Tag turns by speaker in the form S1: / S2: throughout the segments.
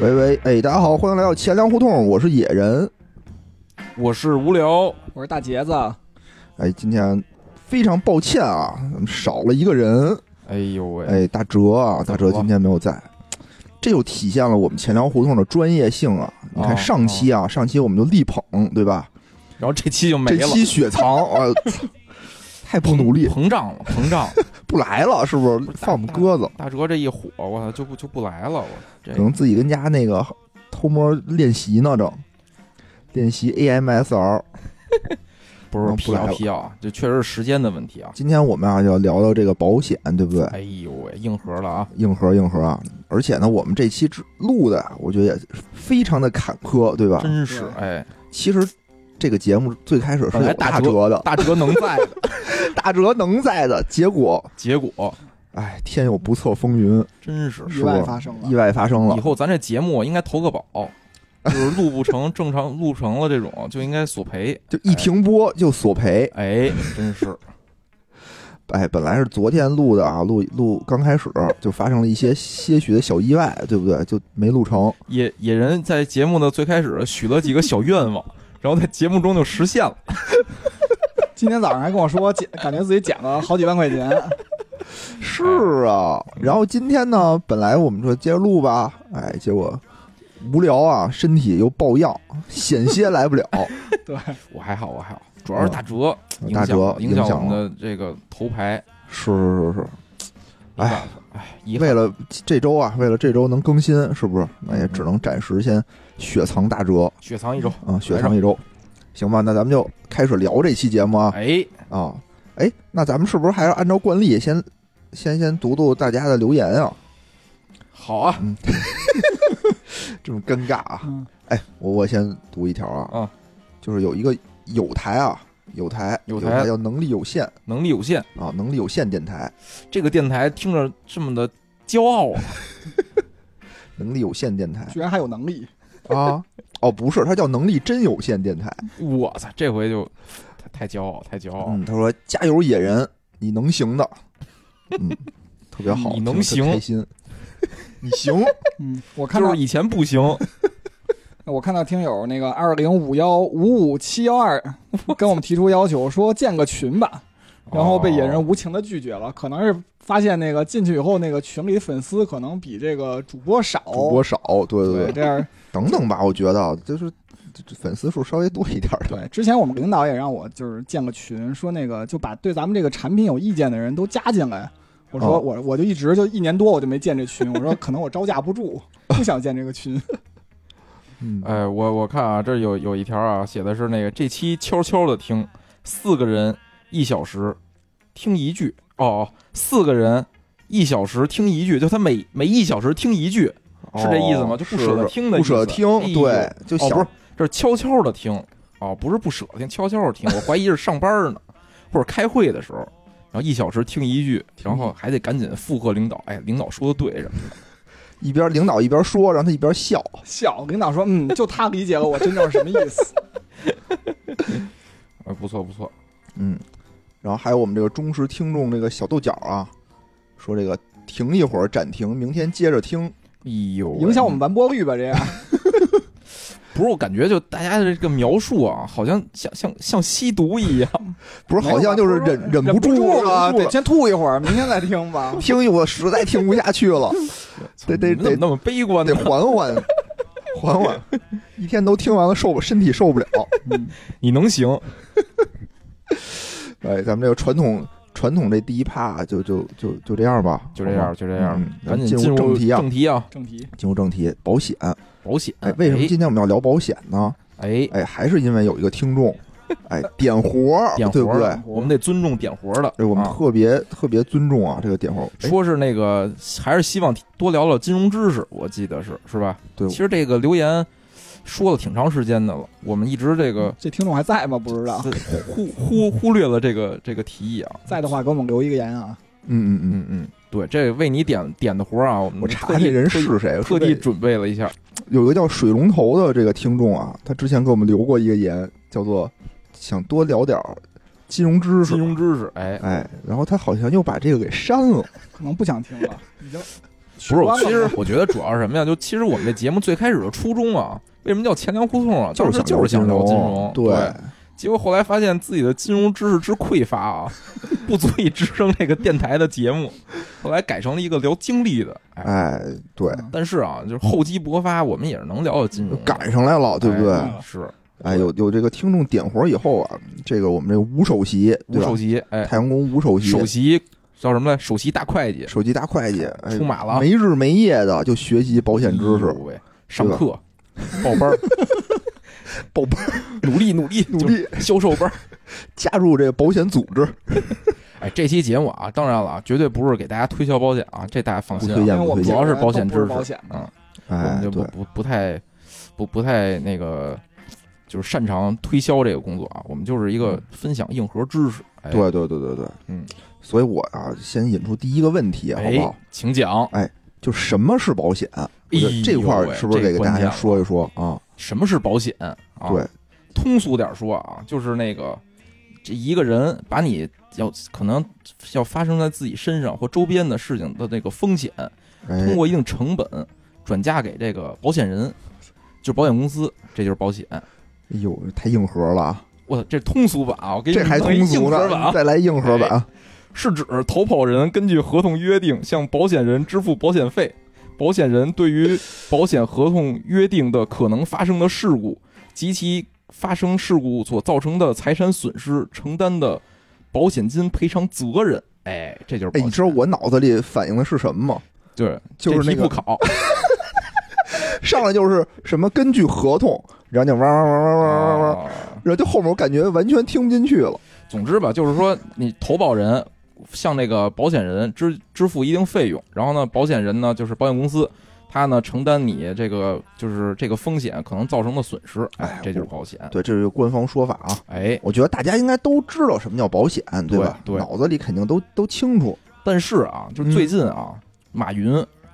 S1: 喂喂，哎，大家好，欢迎来到钱粮胡同，我是野人。
S2: 我是无聊，
S3: 我是大杰子，
S1: 哎，今天非常抱歉啊，咱们少了一个人。
S2: 哎呦喂，
S1: 哎，大哲啊，大哲今天没有在，这就体现了我们钱粮胡同的专业性啊！你看
S2: 哦
S1: 上期啊，上期我们就力捧，对吧？
S2: 然后这期就没了，
S1: 这期雪藏啊，太不努力，
S2: 膨胀了，膨胀了，
S1: 不来了，是不是？
S2: 不是
S1: 放我们鸽子，
S2: 大哲这一火，我操，就不就不来了，我这
S1: 可能自己跟家那个偷摸练习呢，正练习 AMSR。
S2: 不是辟谣
S1: 不来了
S2: 辟谣啊，这确实是时间的问题啊。
S1: 今天我们啊就要聊聊这个保险，对不对？
S2: 哎呦喂，硬核了啊！
S1: 硬核硬核啊！而且呢，我们这期录的啊，我觉得也非常的坎坷，对吧？
S2: 真是哎，
S1: 其实这个节目最开始是
S2: 来大
S1: 折的，
S2: 大折能在的，
S1: 大折能在的，结果
S2: 结果
S1: 哎，天有不测风云，
S2: 真是
S3: 意外发生了
S1: 意。外发生了
S2: 以。后咱这节目应该投个保，就是录不成正常录成了这种就应该索赔。
S1: 就一停播就索赔，
S2: 哎，真是
S1: 哎，本来是昨天录的啊，录录刚开始就发生了一些些许的小意外，对不对？就没录成。
S2: 野野人在节目的最开始许了几个小愿望，然后在节目中就实现了。
S3: 今天早上还跟我说 减，感觉自己减了好几万块钱。
S1: 是啊，然后今天呢，本来我们说接着录吧，哎，结果无聊啊，身体又抱恙，险些来不了。
S3: 对，
S2: 我还好，我还好，主要是大哲影
S1: 大哲
S2: 响影响我们的这个头牌，
S1: 是是是是，
S2: 没办法，哎，
S1: 为了这周啊，为了这周能更新，是不是？那也只能暂时先雪藏大哲
S2: 雪藏一周，
S1: 啊，雪藏一周，行吧？那咱们就开始聊这期节目啊
S2: 哎，
S1: 啊，哎，那咱们是不是还是按照惯例先先先读读大家的留言啊？
S2: 好啊，
S1: 这么尴尬啊！
S3: 嗯，
S1: 哎，我我先读一条啊，
S2: 啊，
S1: 就是有一个有台啊，有台
S2: 有台
S1: 台叫能力有限
S2: 能力有限，
S1: 啊，能力有限电台，
S2: 这个电台听着这么的骄傲啊，
S1: 能力有限电台
S3: 居然还有能力，
S1: 啊，哦，不是，他叫能力真有限电台。
S2: 我操，这回就太太骄傲，太骄傲，
S1: 嗯，他说加油野人，你能行的，嗯，特别好，
S2: 你能行
S1: 开心，你行，
S3: 嗯，我看到
S2: 就是以前不行，
S3: 我看到听友那个二零五幺五五七幺二跟我们提出要求，说建个群吧，然后被野人
S2: 哦
S3: 无情的拒绝了，可能是发现那个进去以后，那个群里粉丝可能比这个主播少，
S1: 主播少，对对
S3: 对，这样
S1: 等等吧，我觉得就是粉丝数稍微多一点的，
S3: 对。之前我们领导也让我就是建个群，说那个就把对咱们这个产品有意见的人都加进来。我说
S1: 哦
S3: 我我就一直就一年多我就没建这群，我说可能我招架不住，不想建这个群。
S1: 嗯，
S2: 哎，我我看啊，这有有一条啊，写的是那个这期悄悄的听，四个人一小时听一句哦，四个人一小时听一句，就他每每一小时听一句，是这意思吗
S1: 哦
S2: 就不舍得听的
S1: 不舍得听
S2: 意思，
S1: 对，就
S2: 哦，不是，这是悄悄的听哦，不是不舍得听，悄悄的听，我怀疑是上班呢，或者开会的时候。然后一小时听一句，然后还得赶紧附和领导，哎，领导说的对什么的。
S1: 一边领导一边说，让他一边笑，
S3: 笑，领导说，嗯，就他理解了我真正是什么意思。
S2: 哎，不错不错，
S1: 嗯，然后还有我们这个忠实听众这个小豆角啊，说这个停一会儿暂停，明天接着听。
S2: 哎呦，
S3: 影响我们完播率吧？这样
S2: 不是，我感觉就大家的这个描述啊，好像像像像吸毒一样。
S1: 不是，好像就是忍忍
S3: 忍
S1: 不住
S3: 了，得先吐一会儿，明天再听吧。
S1: 听一我实在听不下去了，得得得
S2: 那么悲观
S1: 得？缓缓，缓缓，一天都听完了，受不身体受不了。
S2: 你能行？
S1: 哎，咱们这个传统传统这第一趴就就就就这样吧，
S2: 就这样，就这样
S1: 嗯，
S2: 赶紧
S1: 进
S2: 进入
S1: 入正题啊
S2: 正题啊，
S3: 正题，
S1: 进入正题，保险。
S2: 保险。
S1: 哎，为什么今天我们要聊保险呢？
S2: 哎
S1: 哎，还是因为有一个听众，哎，点活儿，
S2: 点
S1: 对不对？
S2: 我们得尊重点活儿的。
S1: 对，我们
S2: 啊
S1: 特别特别尊重啊，这个点活儿。哎
S2: 说是那个，还是希望多聊聊金融知识，我记得是是吧？
S1: 对
S2: 其实这个留言说了挺长时间的了，我们一直这个
S3: 这听众还在吗？不知道，
S2: 忽忽忽略了这个这个提议啊。
S3: 在的话给我们留一个言啊。
S1: 嗯嗯嗯，
S2: 嗯嗯，对，这为你点点的活儿啊，我们
S1: 我查这人是谁，
S2: 特地准备了一下。
S1: 有一个叫水龙头的这个听众啊，他之前给我们留过一个言，叫做想多聊点儿金融知识
S2: 金，融知识，哎，
S1: 哎，然后他好像又把这个给删了，
S3: 可能不想听了，已经
S2: 不是，其实我觉得主要是什么呀？就其实我们这节目最开始的初衷啊，为什么叫钱粮胡同啊？当时就是想聊金融，
S1: 对，
S2: 结果后来发现自己的金融知识之匮乏啊，不足以支撑这个电台的节目，后来改成了一个聊经历的。哎，
S1: 哎，对，
S2: 但是啊，就是厚积薄发，我们也是能聊到金融，
S1: 赶上来了，对不对？
S2: 哎是
S1: 哎，有有这个听众点活以后啊，这个我们这个吴首席，
S2: 吴首？席，哎，
S1: 太阳宫吴首席，
S2: 首席叫什么来？首席大会计
S1: 首席大会计，哎
S2: 出，马了，
S1: 没日没夜的就学习保险知识
S2: 上课 报班儿，
S1: 报班儿
S2: 努力努力
S1: 努力
S2: 销售班儿。
S1: 加入这个保险组织，
S2: 哎，这期节目啊，当然了啊，绝对不是给大家推销保险啊，这大家放心啊。
S1: 不推荐
S3: 因为我们
S1: 不推荐
S2: 主要是保险知识
S3: 保险，的
S2: 嗯，我们
S1: 哎，
S2: 就不不不太不不太那个，就是擅长推销这个工作啊。我们就是一个分享硬核知识。哎，
S1: 对对对对对，
S2: 嗯，
S1: 所以我啊，先引出第一个问题，好不好
S2: 哎？，请讲，
S1: 就什么是保险？这块儿是不是得给大家先说一说啊？
S2: 什么是保险啊？
S1: 对，
S2: 通俗点说啊，就是那个这一个人把你要可能要发生在自己身上或周边的事情的那个风险，
S1: 哎
S2: 通，过一定成本转嫁给这个保险人，就是保险公司，这就是保险。
S1: 哎呦，太硬核了啊！
S2: 我操，这通俗版啊！我给你
S1: 这还通俗呢，再来硬核版。
S2: 是指投保人根据合同约定向保险人支付保险费，保险人对于保险合同约定的可能发生的事故及其发生事故所造成的财产损失承担的保险金赔偿责任。哎，这就是保
S1: 哎，你知道我脑子里反映的是什么吗？
S2: 对，
S1: 就是那个
S2: 不考，
S1: 上来就是什么根据合同，然后就哇哇哇哇哇哇哇，
S2: 啊
S1: 然后就后面我感觉完全听不进去了。
S2: 总之吧，就是说你投保人向那个保险人支支付一定费用，然后呢，保险人呢就是保险公司，他呢承担你这个就是这个风险可能造成的损失，哎
S1: 哎，
S2: 这就是保险。
S1: 对，这是官方说法啊。
S2: 哎，
S1: 我觉得大家应该都知道什么叫保险，对吧？
S2: 对对
S1: 脑子里肯定都都清楚。
S2: 但是啊，就最近啊，马云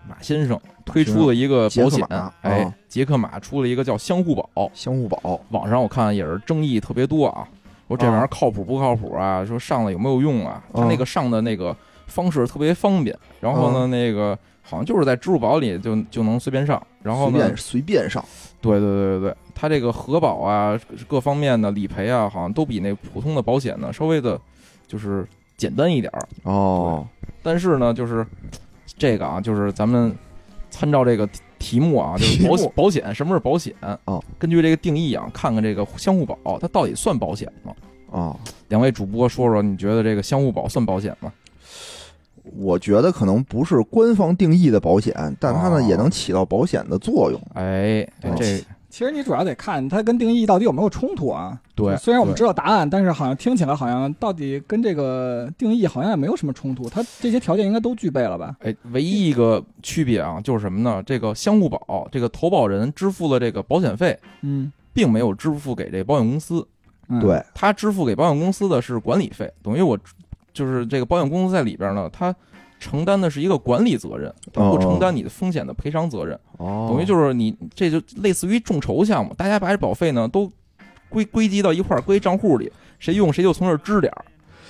S2: 马先生推出了一个保险哎
S1: 啊，
S2: 捷克马出了一个叫相互保，
S1: 相互保，
S2: 网上我看也是争议特别多啊，说这玩意儿
S1: 啊
S2: 靠谱不靠谱啊？说上了有没有用啊？他
S1: 啊
S2: 那个上的那个方式特别方便，然后呢，那个好像就是在支付宝里就就能随便上，然后呢
S1: 随便，随便上。
S2: 对对对对对，它这个核保啊，各方面的理赔啊，好像都比那普通的保险呢稍微的，就是简单一点儿。
S1: 哦，
S2: 但是呢，就是这个啊，就是咱们参照这个题题目啊，就是保
S1: 题目
S2: 保险什么是保险
S1: 啊
S2: 根据这个定义啊，看看这个相互保它到底算保险吗？
S1: 啊，
S2: 两位主播说说，你觉得这个相互保算保险吗？
S1: 我觉得可能不是官方定义的保险，但它呢
S2: 哦
S1: 也能起到保险的作用。
S2: 哎，
S1: 哦
S2: 这
S3: 其实你主要得看它跟定义到底有没有冲突啊。
S2: 对，
S3: 虽然我们知道答案，但是好像听起来好像到底跟这个定义好像也没有什么冲突，它这些条件应该都具备了吧？
S2: 哎，唯一一个区别啊，就是什么呢？这个相互保，这个投保人支付了这个保险费，
S3: 嗯，
S2: 并没有支付给这保险公司，
S3: 嗯，
S1: 对，
S2: 他支付给保险公司的是管理费，等于我就是这个保险公司在里边呢，他承担的是一个管理责任，它不承担你的风险的赔偿责任，
S1: 哦，
S2: 等于就是你这就类似于众筹项目，大家把这保费呢都归归集到一块儿，归账户里，谁用谁就从这儿支点儿，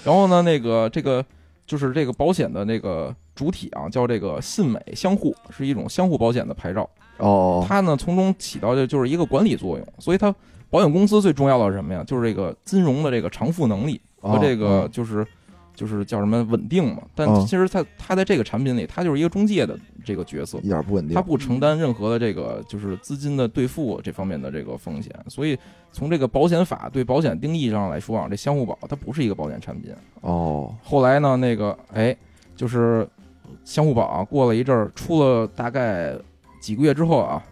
S2: 然后呢，那个这个就是这个保险的那个主体啊，叫这个信美相互，是一种相互保险的牌照。
S1: 哦，
S2: 它呢从中起到的就是一个管理作用，所以它保险公司最重要的是什么呀？就是这个金融的这个偿付能力和这个
S1: 哦。
S2: 就是就是叫什么稳定嘛。但
S1: 哦
S2: 其实它它在这个产品里，他就是一个中介的这个角色，
S1: 一点不稳定
S2: 他。不承担任何的这个就是资金的兑付这方面的这个风险。所以从这个保险法对保险定义上来说啊，这相互保它不是一个保险产品。
S1: 哦，
S2: 后来呢，那个哎，就是相互保啊，过了一阵儿，出了大概几个月之后啊，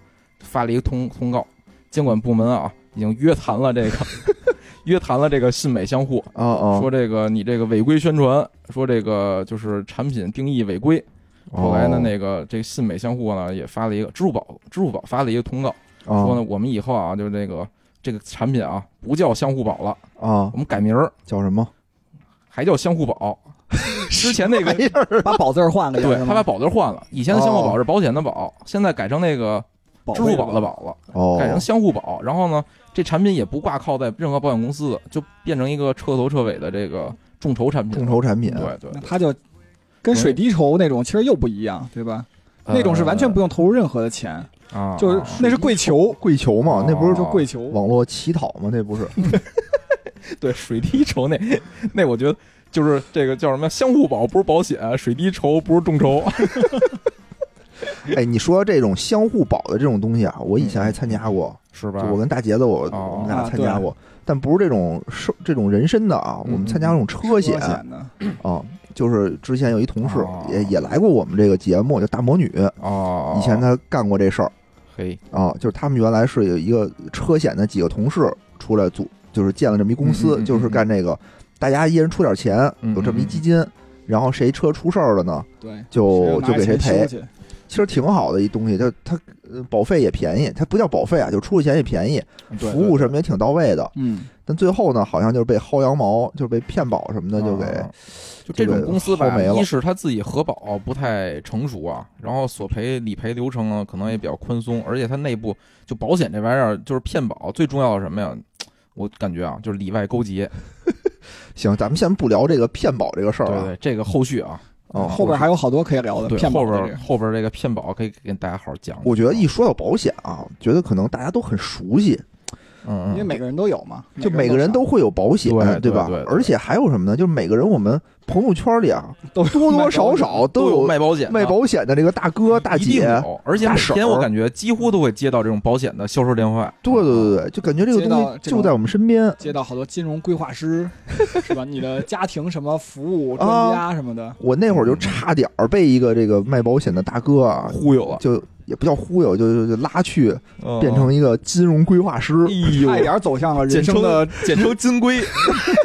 S2: 发了一个通通告，监管部门啊已经约谈了这个约谈了这个信美相互，
S1: 哦哦，
S2: 说这个你这个违规宣传，说这个就是产品定义违规。后来呢，
S1: 哦
S2: 那个这个信美相互呢也发了一个支付宝，支付宝发了一个通告，
S1: 哦
S2: 说呢我们以后啊，就是这个这个产品啊不叫相互保了，
S1: 啊
S2: 我，们改名儿
S1: 叫什么？
S2: 还叫相互保。之前那个
S3: 把宝字儿换了
S2: 对，他把保字换了，以前的相互保是保险的保，现在改成那个
S3: 宝
S2: 支付宝的宝了，
S1: 哦，
S2: 改成相互保。然后呢，这产品也不挂靠在任何保险公司，就变成一个彻头彻尾的这个众筹产品。
S1: 众筹产品。
S2: 对对对，
S3: 那它就跟水滴筹那种其实又不一样，对吧？那种是完全不用投入任何的钱，
S2: 啊，
S3: 就是
S2: 啊
S3: 那是跪求，
S1: 跪求嘛，那不是
S2: 哦
S3: 就跪求。
S1: 网络乞讨嘛？那不是，
S2: 对水滴筹那那我觉得就是这个叫什么相互保不是保险，水滴筹不是众筹。
S1: 哎，你说这种相互保的这种东西啊，我以前还参加过，
S2: 是吧
S1: 就我跟大杰子我
S2: 哦
S1: 我们俩
S3: 啊
S1: 参加过，但不是这种受这种人身的啊，我们参加这种车险
S3: 车险的，
S1: 啊，就是之前有一同事
S2: 哦
S1: 也也来过我们这个节目，叫大魔女，
S2: 哦，
S1: 以前他干过这事儿
S2: 嘿
S1: 啊，就是他们原来是有一个车险的几个同事出来组，就是建了这么一公司，
S2: 嗯嗯嗯
S1: 就是干这个，大家一人出点钱，
S2: 嗯
S1: 有这么一基金，然后谁车出事儿了呢，
S3: 对，
S1: 就就给谁赔。其实挺好的一东西，它它呃保费也便宜，它不叫保费啊，就出的钱也便宜，服务什么也挺到位的。
S3: 嗯，
S1: 但最后呢，好像就是被薅羊毛，就是被骗保什么的，就给
S2: 啊就这种公司吧一是他自己核保不太成熟啊，然后索赔理赔流程呢可能也比较宽松，而且它内部就保险这玩意儿就是骗保最重要的是什么呀？我感觉啊，就是里外勾结。
S1: 行。咱们先不聊这个骗保这个事儿啊，
S2: 对对，这个后续啊，
S1: 哦
S3: 后边还有好多可以聊的，
S2: 对后边
S3: 骗保的这个
S2: 后边这个骗保可以跟大家好好讲。
S1: 我觉得一说到保险啊，觉得可能大家都很熟悉，
S2: 嗯，嗯
S3: 因为每个人都有嘛，
S1: 就每个人都会有保险，吧
S2: 对对对？对
S1: 而且还有什么呢？就是每个人我们朋友圈里啊，
S3: 都
S1: 多多少少
S2: 都
S1: 有
S2: 卖保险，
S1: 卖保险的这个大哥大姐。
S2: 有，而且每天我感觉几乎都会接到这种保险的销售电话。
S1: 对对对对，就感觉这个东西就在我们身边。
S3: 接到好多金融规划师，是吧？你的家庭什么服务专家什么的，
S1: 我那会儿就差点儿被一个这个卖保险的大哥啊，
S2: 忽悠了，
S1: 就也不叫忽悠，就就就拉去
S2: 嗯
S1: 变成一个金融规划师，
S3: 差一点走向了
S2: 简称
S3: 人生的
S2: 简称金龟，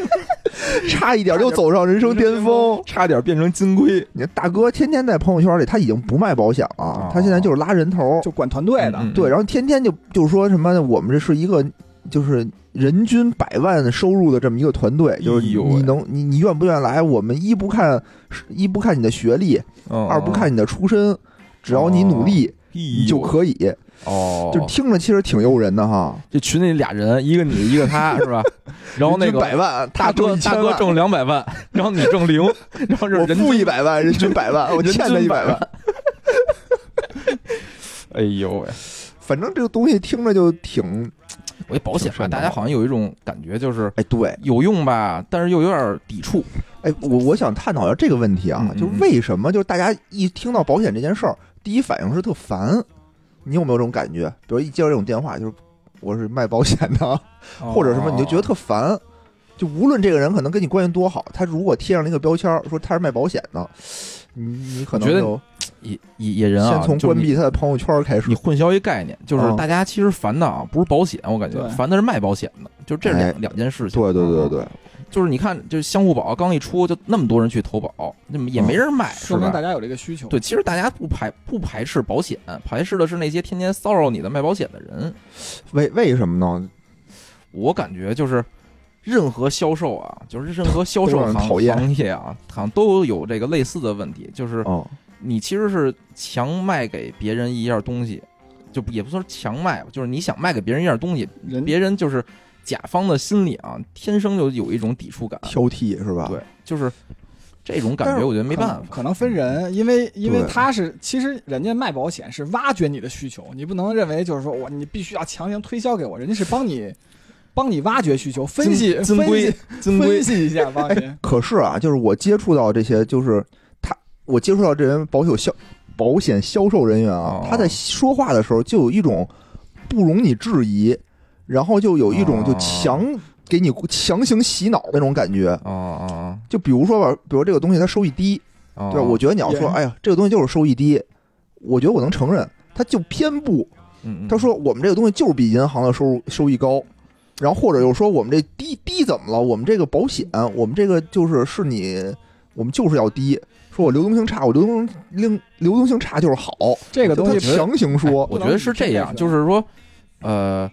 S1: 差一点就走上人生巅峰。
S2: 差点变成金龟。
S1: 你看大哥天天在朋友圈里，他已经不卖保险了
S2: 哦，
S1: 他现在就是拉人头，
S3: 就管团队的，
S2: 嗯
S1: 对，然后天天就就说什么我们这是一个就是人均百万收入的这么一个团队，就是你能你你愿不愿意来？我们一不看一不看你的学历，
S2: 嗯
S1: 二不看你的出身，只要你努力，你就可以。
S2: 哦，
S1: 就听着其实挺诱人的哈。
S2: 这群里俩人，一个你一个他，是吧？然后那个
S1: 百万，
S2: 大
S1: 他挣
S2: 大哥挣两百万，然后你挣零，然后是
S1: 我
S2: 人
S1: 负一百万，人均百万，我欠他
S2: 均
S1: 一百万。。
S2: 哎呦喂！
S1: 反正这个东西听着就挺，
S2: 我一保险吧，大家好像有一种感觉，就是
S1: 哎，对，
S2: 有用吧，但是又有点抵触。
S1: 哎，我我想探讨一下这个问题啊，就是为什么就是大家一听到保险这件事儿，第一反应是特烦。你有没有这种感觉？比如一接到这种电话，就是我是卖保险的，或者什么，你就觉得特烦。就无论这个人可能跟你关系多好，他如果贴上那个标签儿说他是卖保险的，你你可能
S2: 我觉得
S1: 就
S2: 野野野人啊，
S1: 先从关闭他的朋友圈开始
S2: 你。混淆一概念，就是
S1: 嗯
S2: 大家其实烦的啊，不是保险，我感觉烦的是卖保险的，就这是两
S1: 哎
S2: 两件事情。
S1: 对对对对，
S2: 就是你看，就是相互保刚一出，就那么多人去投保，那么也没人买，
S3: 说明大家有这个需求。
S2: 对，其实大家不排不排斥保险，排斥的是那些天天骚扰你的卖保险的人。
S1: 为为什么呢？
S2: 我感觉就是任何销售啊，就是任何销售行
S1: 讨厌
S2: 行业啊，好像都有这个类似的问题，就是
S1: 哦，
S2: 你其实是强卖给别人一样东西，就也不说强卖吧，就是你想卖给别人一样东西，
S3: 人
S2: 别人就是甲方的心里啊，天生就有一种抵触感，
S1: 挑剔是吧？
S2: 对，就是这种感觉，我觉得没办法。
S3: 可能分人，因为因为他是其实人家卖保险是挖掘你的需求，你不能认为就是说我你必须要强行推销给我，人家是帮你 帮你挖掘需求，分析 分析 分析一下，帮你。
S1: 可是啊，就是我接触到这些，就是他，我接触到这人保险销保险销售人员啊，
S2: 哦
S1: 他在说话的时候就有一种不容你质疑，然后就有一种就
S2: 哦
S1: 强给你强行洗脑那种感觉。
S2: 哦哦
S1: 就比如说吧，比如这个东西它收益低，
S2: 哦，
S1: 对吧？我觉得你要说，
S3: 也
S1: 哎呀，这个东西就是收益低，我觉得我能承认，他就偏不。他说我们这个东西就是比银行的收入收益高，然后或者又说我们这低低怎么了？我们这个保险，我们这个就是是你，我们就是要低。说我流动性差，我流动流流动性差就是好，
S3: 这个东西
S1: 强行说，
S2: 我觉得是这样，就是说，呃，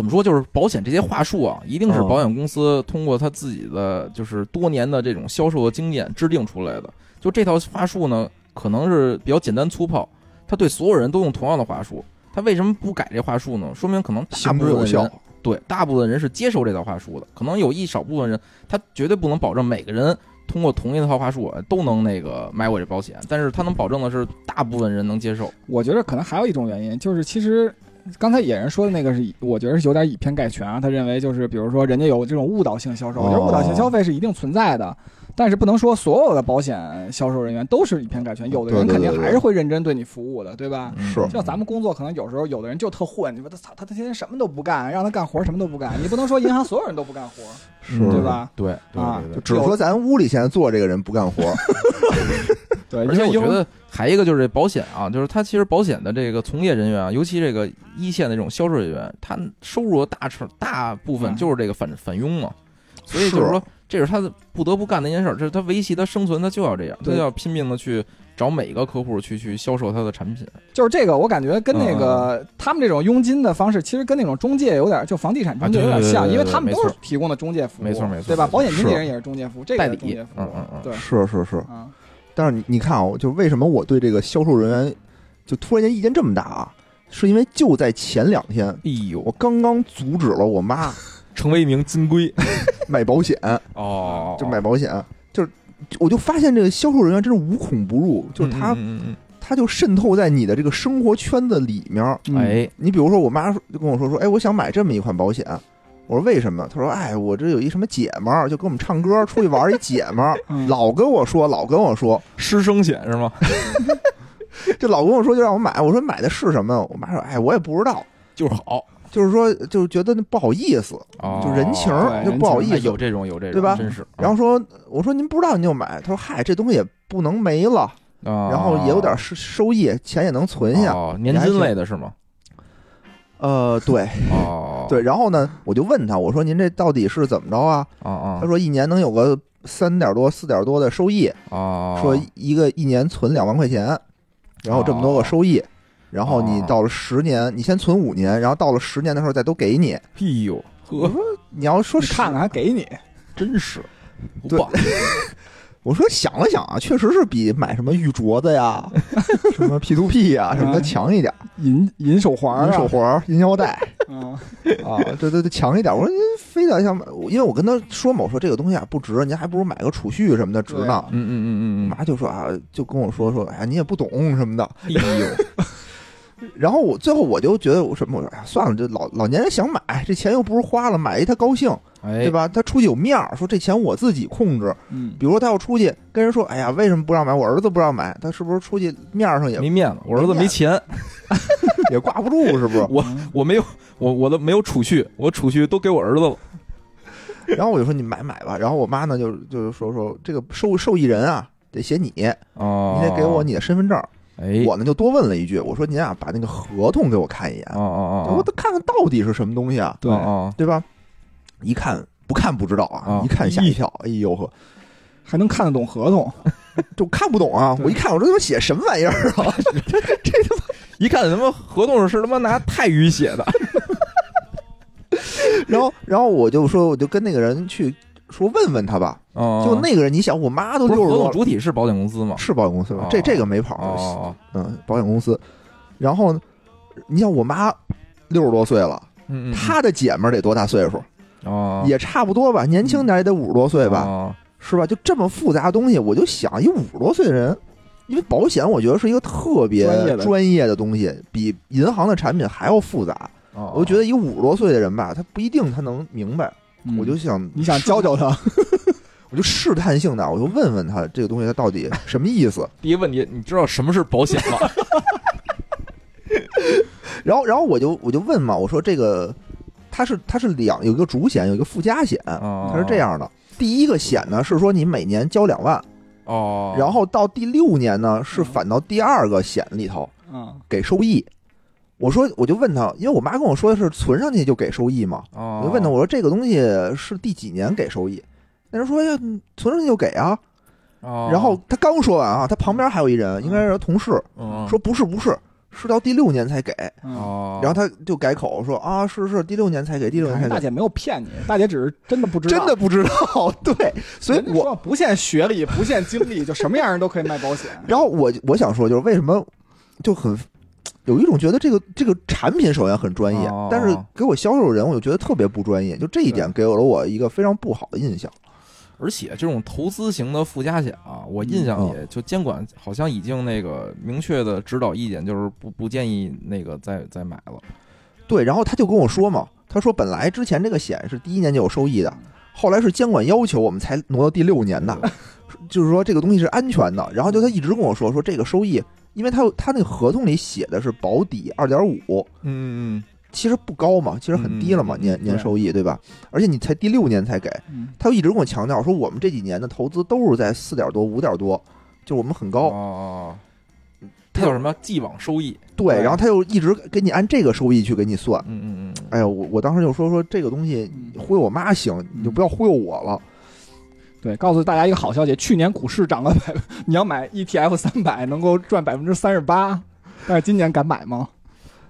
S2: 怎么说，就是保险这些话术啊，一定是
S1: 嗯
S2: 保险公司通过他自己的就是多年的这种销售的经验制定出来的。就这套话术呢，可能是比较简单粗暴，他对所有人都用同样的话术。他为什么不改这话术呢？说明可能大
S1: 行
S2: 部分
S1: 有效。
S2: 对大部分人是接受这套话术的，可能有一少部分人他绝对不能保证每个人通过同一套话术都能那个买我这保险，但是他能保证的是大部分人能接受。
S3: 我觉得可能还有一种原因，就是其实刚才野人说的那个是，我觉得是有点以偏概全啊。他认为就是比如说人家有这种误导性销售，我觉得误导性消费是一定存在的。但是不能说所有的保险销售人员都是以偏概全，有的人肯定还是会认真对你服务的，对吧？
S1: 是，
S3: 像咱们工作，可能有时候有的人就特混，你说他操，他他天天什么都不干，让他干活什么都不干，你不能说银行所有人都不干活，
S1: 是，
S3: 对吧？
S2: 对，啊，
S1: 就只说咱屋里现在坐这个人不干活。
S3: 对，
S2: 而且我觉得还一个就是保险啊，就是他其实保险的这个从业人员啊，尤其这个一线的这种销售人员，他收入的大成大部分就是这个返返佣嘛，所以就是说。这是他的不得不干的一件事，这是他维系他生存，他就要这样，他就要拼命的去找每一个客户去去销售他的产品。
S3: 就是这个，我感觉跟那个他们这种佣金的方式，其实跟那种中介有点，就房地产中介有点像，因为他们都是提供的中介服务，
S2: 没错没错，
S3: 对吧？保险经纪人也是中介服务，这个中介服务，
S2: 嗯嗯嗯，
S3: 对，
S1: 是是是。但是你你看啊，就为什么我对这个销售人员就突然间意见这么大啊？是因为就在前两天，
S2: 哎呦，
S1: 我刚刚阻止了我妈。
S2: 成为一名金龟，
S1: 买保险
S2: 哦，
S1: 就买保险，就是我就发现这个销售人员真是无孔不入，就是他，他就渗透在你的这个生活圈子里面。
S2: 哎，
S1: 你比如说，我妈就跟我说说，哎，我想买这么一款保险。我说为什么？他说，哎，我这有一什么姐们儿，就跟我们唱歌出去玩一姐们儿，老跟我说，老跟我说
S2: 师生险是吗？
S1: 这老跟我说就让我买。我说买的是什么？我妈说，哎，我也不知道，
S2: 就是好。
S1: 就是说，就是觉得不好意思，就人情就不好意思，
S2: 有这种有这种，
S1: 对吧？
S2: 真是。
S1: 然后说，我说您不知道您就买，他说嗨，这东西也不能没了，然后也有点收收益，钱也能存下，哦
S2: 年金类的是吗？
S1: 呃，对，
S2: 哦，
S1: 对。然后呢，我就问他，我说您这到底是怎么着啊？他说一年能有个三点多、四点多的收益，说一个一年存两万块钱，然后这么多个收益。然后你到了十年，你先存五年，然后到了十年的时候再都给你。
S2: 哎呦，
S1: 我说你要说
S3: 看看还给你，
S2: 真是，
S1: 对。我说想了想啊，确实是比买什么玉镯子呀、什么 P to P 呀什么的强一点。
S3: 银银手环、
S1: 银手环、银腰带，啊啊，对对对，强一点。我说您非得想买，因为我跟他说嘛，我说这个东西啊不值，您还不如买个储蓄什么的值呢。
S2: 嗯嗯嗯嗯，
S1: 妈就说啊，就跟我说说，哎呀，你也不懂什么的。
S2: 哎呦。
S1: 然后我最后我就觉得我什么我说哎呀算了这老老年人想买这钱又不是花了买一他高兴对吧？他出去有面儿说这钱我自己控制嗯。比如说他要出去跟人说哎呀为什么不让买？我儿子不让买他是不是出去面上也
S2: 没面子我儿子没钱
S1: 也挂不住是不是？
S2: 我我没有我我都没有储蓄我储蓄都给我儿子了。
S1: 然后我就说你买买吧。然后我妈呢就就说说这个受受益人啊得写你
S2: 哦
S1: 你得给我你的身份证。
S2: 哎，
S1: 我呢就多问了一句，我说您啊，把那个合同给我看一眼，
S2: 哦哦
S1: 哦，我得看看到底是什么东西啊？
S3: 对
S1: 对吧？一看不看不知道啊，一看吓一跳，哎呦呵，
S3: 还能看得懂合同？
S1: 就看不懂啊！我一看，我说他妈写什么玩意儿啊？这他妈
S2: 一看他妈合同是他妈拿泰语写的，
S1: 然后然后我就说，我就跟那个人去。说问问他吧，就那个人，你想，我妈都六十多，
S2: 主体是保险公司吗？
S1: 是保险公司吧？这这个没跑，嗯，保险公司。然后你想，我妈六十多岁了，她的姐们儿得多大岁数？
S2: 哦，
S1: 也差不多吧，年轻点也得五十多岁吧，是吧？就这么复杂的东西，我就想，一五十多岁的人，因为保险，我觉得是一个特别专业的东西，比银行的产品还要复杂。我就觉得一五十多岁的人吧，他不一定他能明白。我就想，
S3: 你想教教他，
S1: 我就试探性的，我就问问他这个东西它到底 什么意思。
S2: 第一个问题，你知道什么是保险吗？
S1: 然后，然后我就我就问嘛，我说这个它是它是两有一个主险，有一个附加险，它是这样的。第一个险呢是说你每年交两万
S2: 哦，
S1: 然后到第六年呢是返到第二个险里头，
S3: 嗯，
S1: 给收益。我说，我就问他，因为我妈跟我说的是存上去就给收益嘛。我就问他，我说这个东西是第几年给收益？那人说呀，存上去就给啊。然后他刚说完啊，他旁边还有一人，应该是同事，说不是不是，是到第六年才给。然后他就改口说啊，是是第六年才给，第六年才给。
S3: 大姐没有骗你，大姐只是真的不知
S1: 道，真的不知道。对，所以我
S3: 不限学历，不限经历，就什么样人都可以卖保险。
S1: 然后我我想说，就是为什么就很。有一种觉得这个这个产品首先很专业，但是给我销售人我就觉得特别不专业，就这一点给了我一个非常不好的印象。
S2: 而且这种投资型的附加险啊，我印象里
S1: 嗯
S2: 就监管好像已经那个明确的指导意见，就是不不建议那个再再买了。
S1: 对，然后他就跟我说嘛，他说本来之前这个险是第一年就有收益的，后来是监管要求我们才挪到第六年的，就是说这个东西是安全的。然后就他一直跟我说说这个收益，因为他有他那个合同里写的是保底二点五，
S2: 嗯嗯
S1: 其实不高嘛，其实很低了嘛，
S2: 嗯
S1: 年年收益对吧？而且你才第六年才给，
S3: 嗯，
S1: 他就一直跟我强调说我们这几年的投资都是在四点多五点多，就是我们很
S2: 哦
S1: 高。
S2: 哦，它叫什么既往收益？
S1: 对，然后他又一直给你按这个收益去给你算。
S2: 嗯嗯嗯，
S1: 哎呀，我我当时就说说这个东西
S3: 嗯
S1: 忽悠我妈行，你就不要忽悠我了。
S3: 对，告诉大家一个好消息，去年股市涨了百，你要买 ETF 三百能够赚百分之三十八，但是今年敢买吗？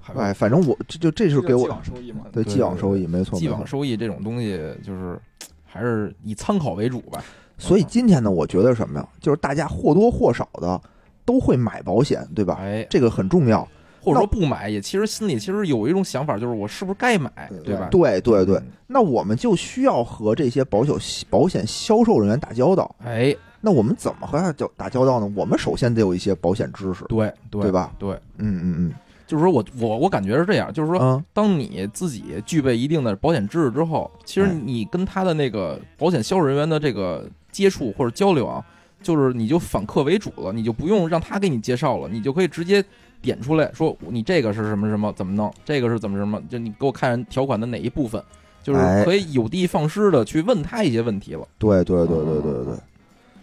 S2: 还
S1: 哎，反正我这就这是给
S3: 既
S1: 我
S3: 往收益嘛。
S1: 对
S2: 对
S1: 既往收益，没错。
S2: 既往收益这种东西，就是还是以参考为主吧。
S1: 所以今天呢，我觉得什么呀？就是大家或多或少的都会买保险，对吧？
S2: 哎，
S1: 这个很重要。
S2: 或者说不买，也其实心里其实有一种想法，就是我是不是该买，对吧？
S1: 对对对，
S2: 嗯
S1: 那我们就需要和这些保险保险销售人员打交道。
S2: 哎，
S1: 那我们怎么和他交打交道呢？我们首先得有一些保险知识，
S2: 对对
S1: 对吧？
S2: 对，
S1: 嗯嗯嗯
S2: 就是说我我我感觉是这样，就是说，
S1: 嗯
S2: 当你自己具备一定的保险知识之后，其实
S1: 哎
S2: 你跟他的那个保险销售人员的这个接触或者交流啊，就是你就反客为主了，你就不用让他给你介绍了，你就可以直接点出来说你这个是什么什么怎么弄，这个是怎么什么，就你给我看条款的哪一部分，就是
S1: 哎
S2: 可以有的放矢的去问他一些问题了。
S1: 对对对对对对对。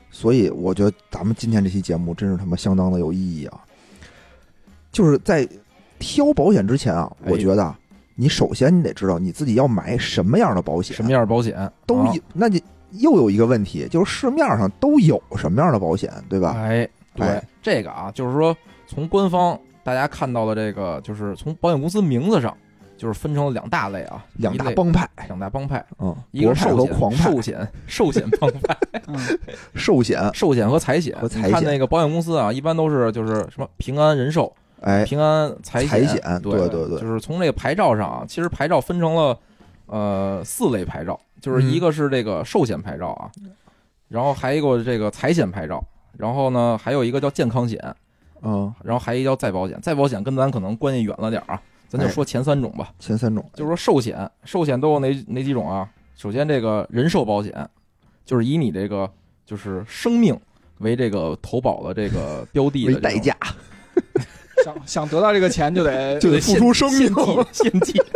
S1: 所以我觉得咱们今天这期节目真是他妈相当的有意义啊！就是在挑保险之前啊，
S2: 哎
S1: 我觉得啊你首先你得知道你自己要买什么样的保险，
S2: 什么样的保险啊
S1: 都有。那你又有一个问题，就是市面上都有什么样的保险，对吧？
S2: 哎，对
S1: 哎
S2: 这个啊，就是说从官方大家看到的这个，就是从保险公司名字上，就是分成了两大类啊，
S1: 两大帮派，
S2: 两大帮派，
S1: 嗯，
S2: 一个是寿险
S1: 和狂派，
S2: 寿险寿险帮派，
S3: 嗯，
S1: 寿险，
S2: 寿险和财险。
S1: 和财险
S2: 看那个保险公司啊，一般都是就是什么平安人寿、
S1: 哎，
S2: 平安财
S1: 财险，
S2: 对
S1: 对对对
S2: 就是从这个牌照上啊，其实牌照分成了呃四类牌照，就是
S1: 嗯
S2: 一个是这个寿险牌照啊，然后还有一个这个财险牌照，然后呢还有一个叫健康险，
S1: 嗯，
S2: 然后还有一个叫再保险，再保险跟咱可能关系远了点儿啊，咱就
S1: 哎
S2: 说前三种吧。
S1: 前三种，
S2: 就是说寿险，寿险都有哪哪几种啊？首先这个人寿保险，就是以你这个就是生命为这个投保的这个标的的
S1: 代，价，
S3: 想想得到这个钱就得
S1: 就得付出生命。
S2: 献祭献祭。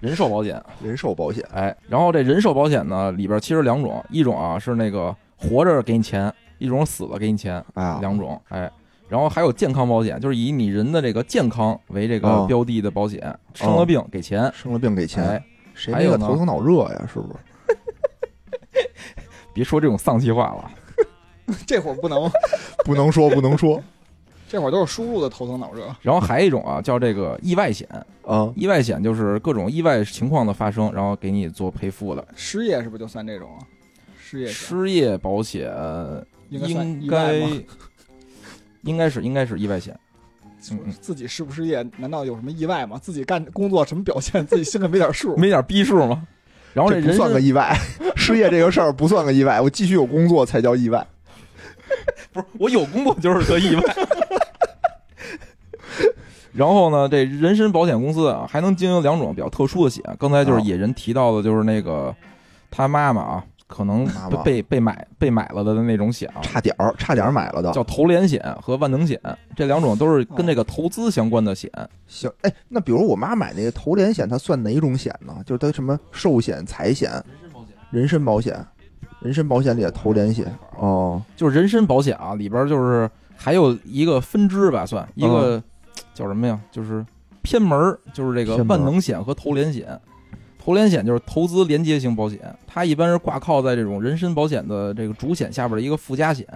S2: 人寿保险，
S1: 人寿保险，
S2: 哎，然后这人寿保险呢里边其实两种，一种啊是那个活着给你钱，一种死了给你钱，
S1: 啊，
S2: 两种，哎，然后还有健康保险，就是以你人的这个健康为这个
S1: 哦
S2: 标的的保险，生了病给钱，
S1: 生了病给钱，
S2: 哎，
S1: 谁
S2: 有呢
S1: 头疼脑热呀？是不是？
S2: 别说这种丧气话了。
S3: 这会儿不能，
S1: 不能说，不能说
S3: 这会儿都是输入的头疼脑热。
S2: 然后还有一种啊，叫这个意外险，
S1: 啊！
S2: 意外险就是各种意外情况的发生，然后给你做赔付的。
S3: 失业是不是就算这种啊？失业险
S2: 失业保险
S3: 应该
S2: 应该？应该是应该是意外险，
S3: 自己失不失业，难道有什么意外吗？自己干工作什么表现，自己心里没点数？
S2: 没点逼数吗？然后
S1: 这不算个意外，失业这个事儿不算个意外，我继续有工作才叫意外。
S2: 不是我有工作就是个意外。然后呢，这人身保险公司啊，还能经营两种比较特殊的险。刚才就是
S1: 哦
S2: 野人提到的，就是那个他妈妈啊，可能
S1: 妈妈
S2: 被被买被买了的那种险啊，
S1: 差点儿，差点儿买了的。
S2: 叫投连险和万能险，这两种都是跟这个投资相关的险。
S1: 行，哎，那比如我妈买那个投连险，它算哪种险呢？就是它什么寿险、财险、人身保险，人身保险里的投连险。哦，
S2: 就是人身保险啊，里边就是还有一个分支吧，算一个、叫什么呀？就是偏门儿，就是这个万能险和投连险。投连险就是投资连接型保险，它一般是挂靠在这种人身保险的这个主险下边的一个附加险。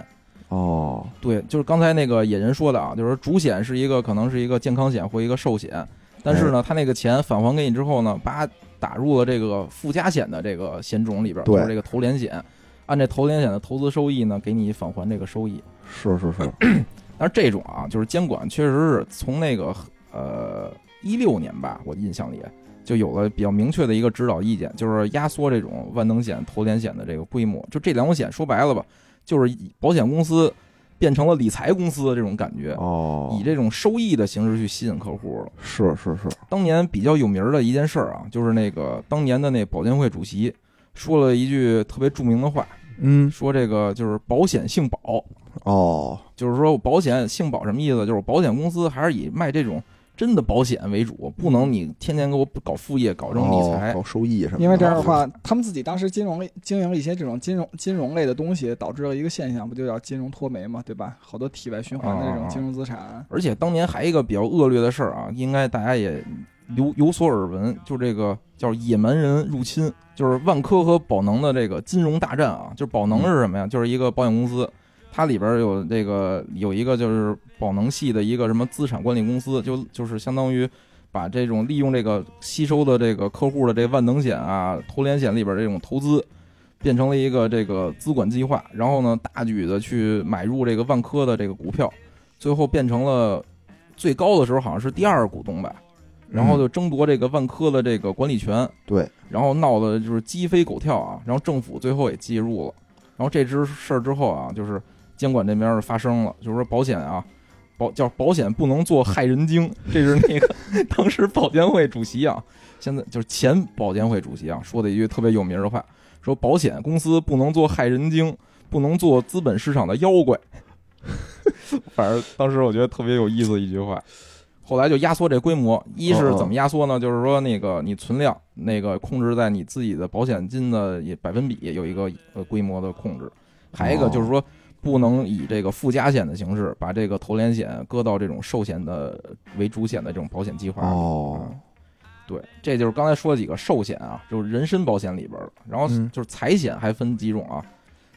S1: 哦，
S2: 对，就是刚才那个野人说的啊，就是说主险是一个可能是一个健康险或一个寿险，但是呢，他那个钱返还给你之后呢，把打入了这个附加险的这个险种里边，
S1: 对
S2: 就是这个投连险，按这投连险的投资收益呢，给你返还这个收益。
S1: 是是是，
S2: 但是这种啊，就是监管确实是从那个呃一六年吧，我印象里就有了比较明确的一个指导意见，就是压缩这种万能险、投连险的这个规模。就这两种险，说白了吧，就是保险公司变成了理财公司的这种感觉，
S1: 哦，
S2: 以这种收益的形式去吸引客户了。
S1: 是是是，
S2: 当年比较有名的一件事儿啊，就是那个当年的那保监会主席说了一句特别著名的话，
S1: 嗯，
S2: 说这个就是保险性保，
S1: 哦，
S2: 就是说我保险性保什么意思？就是保险公司还是以卖这种真的保险为主，不能你天天给我搞副业，搞这种理财。
S1: 哦搞收益什么的，
S3: 因为这样的话，他们自己当时金融经营了一些这种金融金融类的东西，导致了一个现象，不就叫金融脱媒嘛，对吧？好多体外循环的这种金融资产。
S2: 而且当年还一个比较恶劣的事儿啊，应该大家也有有所耳闻，就这个叫野蛮人入侵，就是万科和宝能的这个金融大战啊。就是宝能是什么呀？就是一个保险公司，它里边有这个有一个就是宝能系的一个什么资产管理公司，就就是相当于把这种利用这个吸收的这个客户的这万能险啊、投连险里边这种投资。变成了一个这个资管计划，然后呢，大举的去买入这个万科的这个股票，最后变成了最高的时候好像是第二股东吧，然后就争夺这个万科的这个管理权，
S1: 对，
S2: 然后闹得就是鸡飞狗跳啊，然后政府最后也介入了，然后这支事儿之后啊，就是监管这边发生了，就是说保险啊，保叫保险不能做害人精，这是那个当时保监会主席啊，现在就是前保监会主席啊说的一句特别有名的话，说保险公司不能做害人精，不能做资本市场的妖怪。反正当时我觉得特别有意思一句话。后来就压缩这规模，一是怎么压缩呢？就是说那个你存量那个控制在你自己的保险金的百分比有一个呃规模的控制，还有一个就是说不能以这个附加险的形式把这个投连险搁到这种寿险的为主险的这种保险计划里。
S1: 哦
S2: 嗯对，这就是刚才说的几个寿险啊，就是人身保险里边的。然后
S1: 嗯
S2: 就是财险还分几种啊，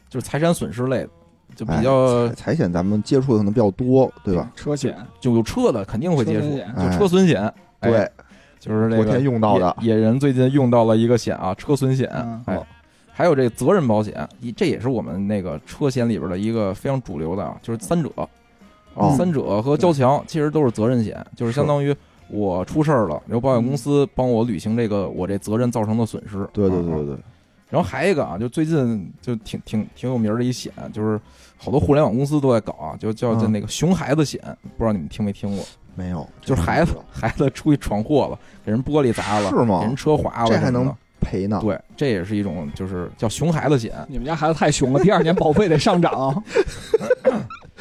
S2: 就是财产损失类的，就比
S1: 哎
S2: 较
S1: 财财险咱们接触的可能比较多，对吧？
S3: 车险，
S2: 就有车的肯定会接触，
S3: 车
S2: 就车损险。哎
S1: 对，
S2: 就是这个
S1: 昨天用到的
S2: 野野人最近用到了一个险啊，车损险。
S3: 嗯
S2: 哎，还有这个责任保险，一这也是我们那个车险里边的一个非常主流的啊，就是三者，
S1: 哦，
S2: 三者和交强其实都是责任险，就是相当于我出事儿了，由保险公司帮我履行这个我这责任造成的损失。
S1: 对对
S2: 啊
S1: 对对，
S2: 然后还有一个啊，就最近就挺挺挺有名儿的一险，就是好多互联网公司都在搞啊，就叫叫
S1: 嗯。
S2: 那个熊孩子险，不知道你们听没听过？
S1: 没有，
S2: 就是孩子孩子出去闯祸了，给人玻璃砸了，
S1: 是吗
S2: 给人车划了
S1: 这还能赔呢？
S2: 对，这也是一种就是叫熊孩子险，
S3: 你们家孩子太熊了，第二年保费得上涨。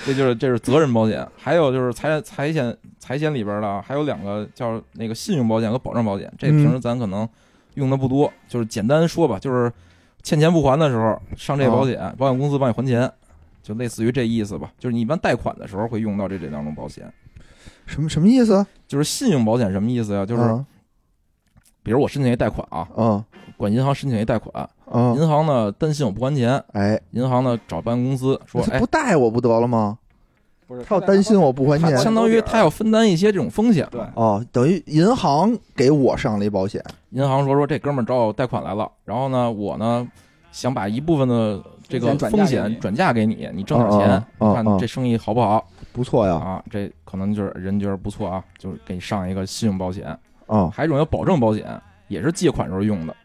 S2: 这就是这是责任保险，还有就是财财险财险里边的还有两个叫那个信用保险和保障保险，这
S1: 嗯
S2: 平时咱可能用的不多，就是简单说吧，就是欠钱不还的时候上这保险，
S1: 哦
S2: 保险公司帮你还钱，就类似于这意思吧。就是你一般贷款的时候会用到这这两种保险，
S1: 什么什么意思？
S2: 就是信用保险什么意思呀？就是
S1: 嗯
S2: 比如我申请一贷款啊，
S1: 嗯
S2: 管银行申请一贷款，
S1: 嗯，
S2: 银行呢担心我不还钱，
S1: 哎，
S2: 银行呢找保险公司说，哎
S1: 不，贷我不得了吗？
S3: 不是
S1: 他要担心我不还钱，
S2: 相当于他要分担一些这种风险。
S3: 对，
S1: 哦，等于银行给我上了一保险，
S2: 银行说说这哥们儿找我贷款来了，然后呢，我呢想把一部分的这个风
S3: 风险
S2: 险转嫁给你，你挣点钱，看
S1: 嗯
S2: 这生意好不好
S1: 不错呀，
S2: 啊？这可能就是人觉得不错啊，就是给你上一个信用保险。
S1: 啊，
S2: 还有一种叫保证保险，也是借款时候用的，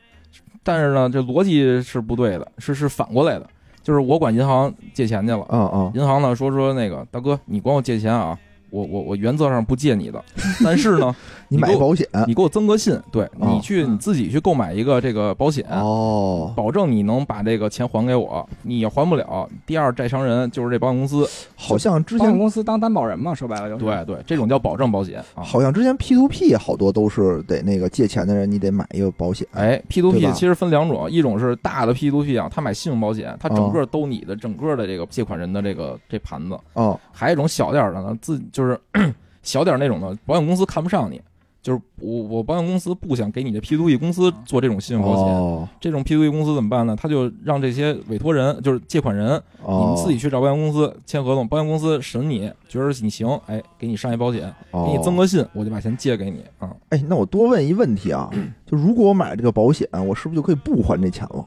S2: 但是呢，这逻辑是不对的，是是反过来的，就是我管银行借钱去了，
S1: 嗯嗯，
S2: 银行呢说说那个大哥，你管我借钱啊，我我我原则上不借你的，但是呢，
S1: 你买保险。
S2: 你给我增个信，对
S1: 哦。
S2: 你去你自己去购买一个这个保险，
S1: 哦，
S2: 保证你能把这个钱还给我，你还不了，第二债权人就是这保险公司，
S1: 好像之
S3: 保险
S1: 前
S3: 公司当担保人嘛，说白了就是。
S2: 对对，这种叫保证保险啊。
S1: 好像之前 P to P 好多都是得那个借钱的人，你得买一个保险，
S2: 哎，P to P 其实分两种，一种是大的 P to P 啊，他买信用保险，他整
S1: 哦。
S2: 个兜你的整个的这个借款人的这个这盘子；
S1: 哦。
S2: 还有一种小点的呢，自就是 小点那种的，保险公司看不上你，就是我我保险公司不想给你的 P to P 公司做这种信用保险。
S1: 哦
S2: 这种 P to P 公司怎么办呢？他就让这些委托人，就是借款人，你
S1: 哦，
S2: 们自己去找保险公司签合同，保险公司审你，觉得你行，哎，给你上一保险，给你增
S1: 个。
S2: 个信，我就把钱借给你啊。
S1: 哎，那我多问一问题啊，就如果我买这个保险，我是不是就可以不还这钱了？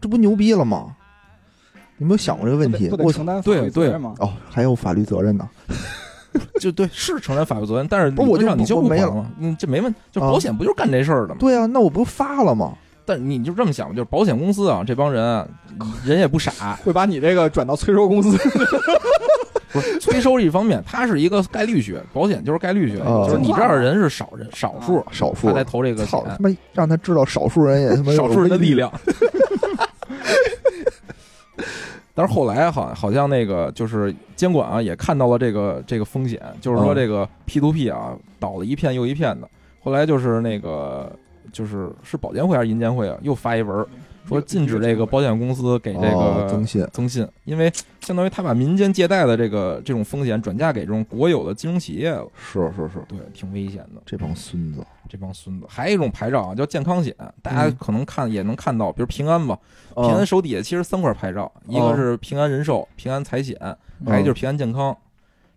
S1: 这不牛逼了吗？你有没有想过这个问题
S3: 不？得
S1: 我
S3: 承担法
S2: 对对
S3: 律责任吗？
S1: 哦，还有法律责任呢。
S2: 就对，是承担法律责任，但是
S1: 不是我就我没了
S2: 嗯，这没问，就
S1: 啊
S2: 保险不就是干这事儿的吗？
S1: 对啊，那我不发了吗？
S2: 但你就这么想吧，就是保险公司啊，这帮人啊 人也不傻，
S3: 会把你这个转到催收公司。
S2: 不是催收一方面，它是一个概率学，保险就是概率学，
S1: 啊
S2: 就是你这样的人是少人少数，
S1: 少数
S2: 他才投这个
S1: 他，妈让他知道少数人也他妈
S2: 少数人的力。量。但是后来好好像那个就是监管啊也看到了这个这个风险，就是说
S1: 嗯
S2: 这个 P to P 啊倒了一片又一片的。后来就是那个就是是保监会还是银监会啊又发一文儿说禁止这个保险公司给这个
S1: 哦增信
S2: 增信，因为相当于他把民间借贷的这个这种风险转嫁给这种国有的金融企业了，
S1: 是是是，
S2: 对，挺危险的。
S1: 这帮孙子。
S2: 这帮孙子，还有一种牌照啊，叫健康险，大家
S1: 嗯
S2: 可能看也能看到，比如平安吧，
S1: 平
S2: 平安手底下其实三块牌照，一个是平安人寿、平安财险，还有就是平安健康。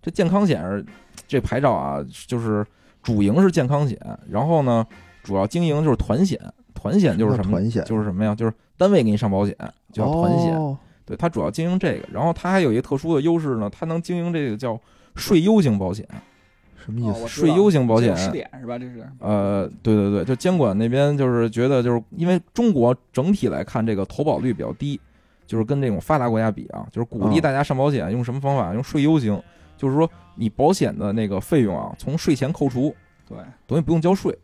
S2: 这健康险是这牌照啊，就是主营是健康险，然后呢，主要经营就是团险。团险就是什么？
S1: 团险，
S2: 就是什么呀？就是单位给你上保险，叫团险。
S1: 哦
S2: 对，它主要经营这个，然后它还有一个特殊的优势呢，它能经营这个叫税优型保险。
S1: 什么意思？
S2: 税优型保险
S3: 试点是吧？这是
S2: 呃，对对对，就监管那边就是觉得，就是因为中国整体来看，这个投保率比较低，就是跟这种发达国家比啊，就是鼓励
S1: 嗯
S2: 大家上保险，用什么方法？用税优型，就是说你保险的那个费用啊，从税前扣除，
S3: 对。
S2: 等于不用交税。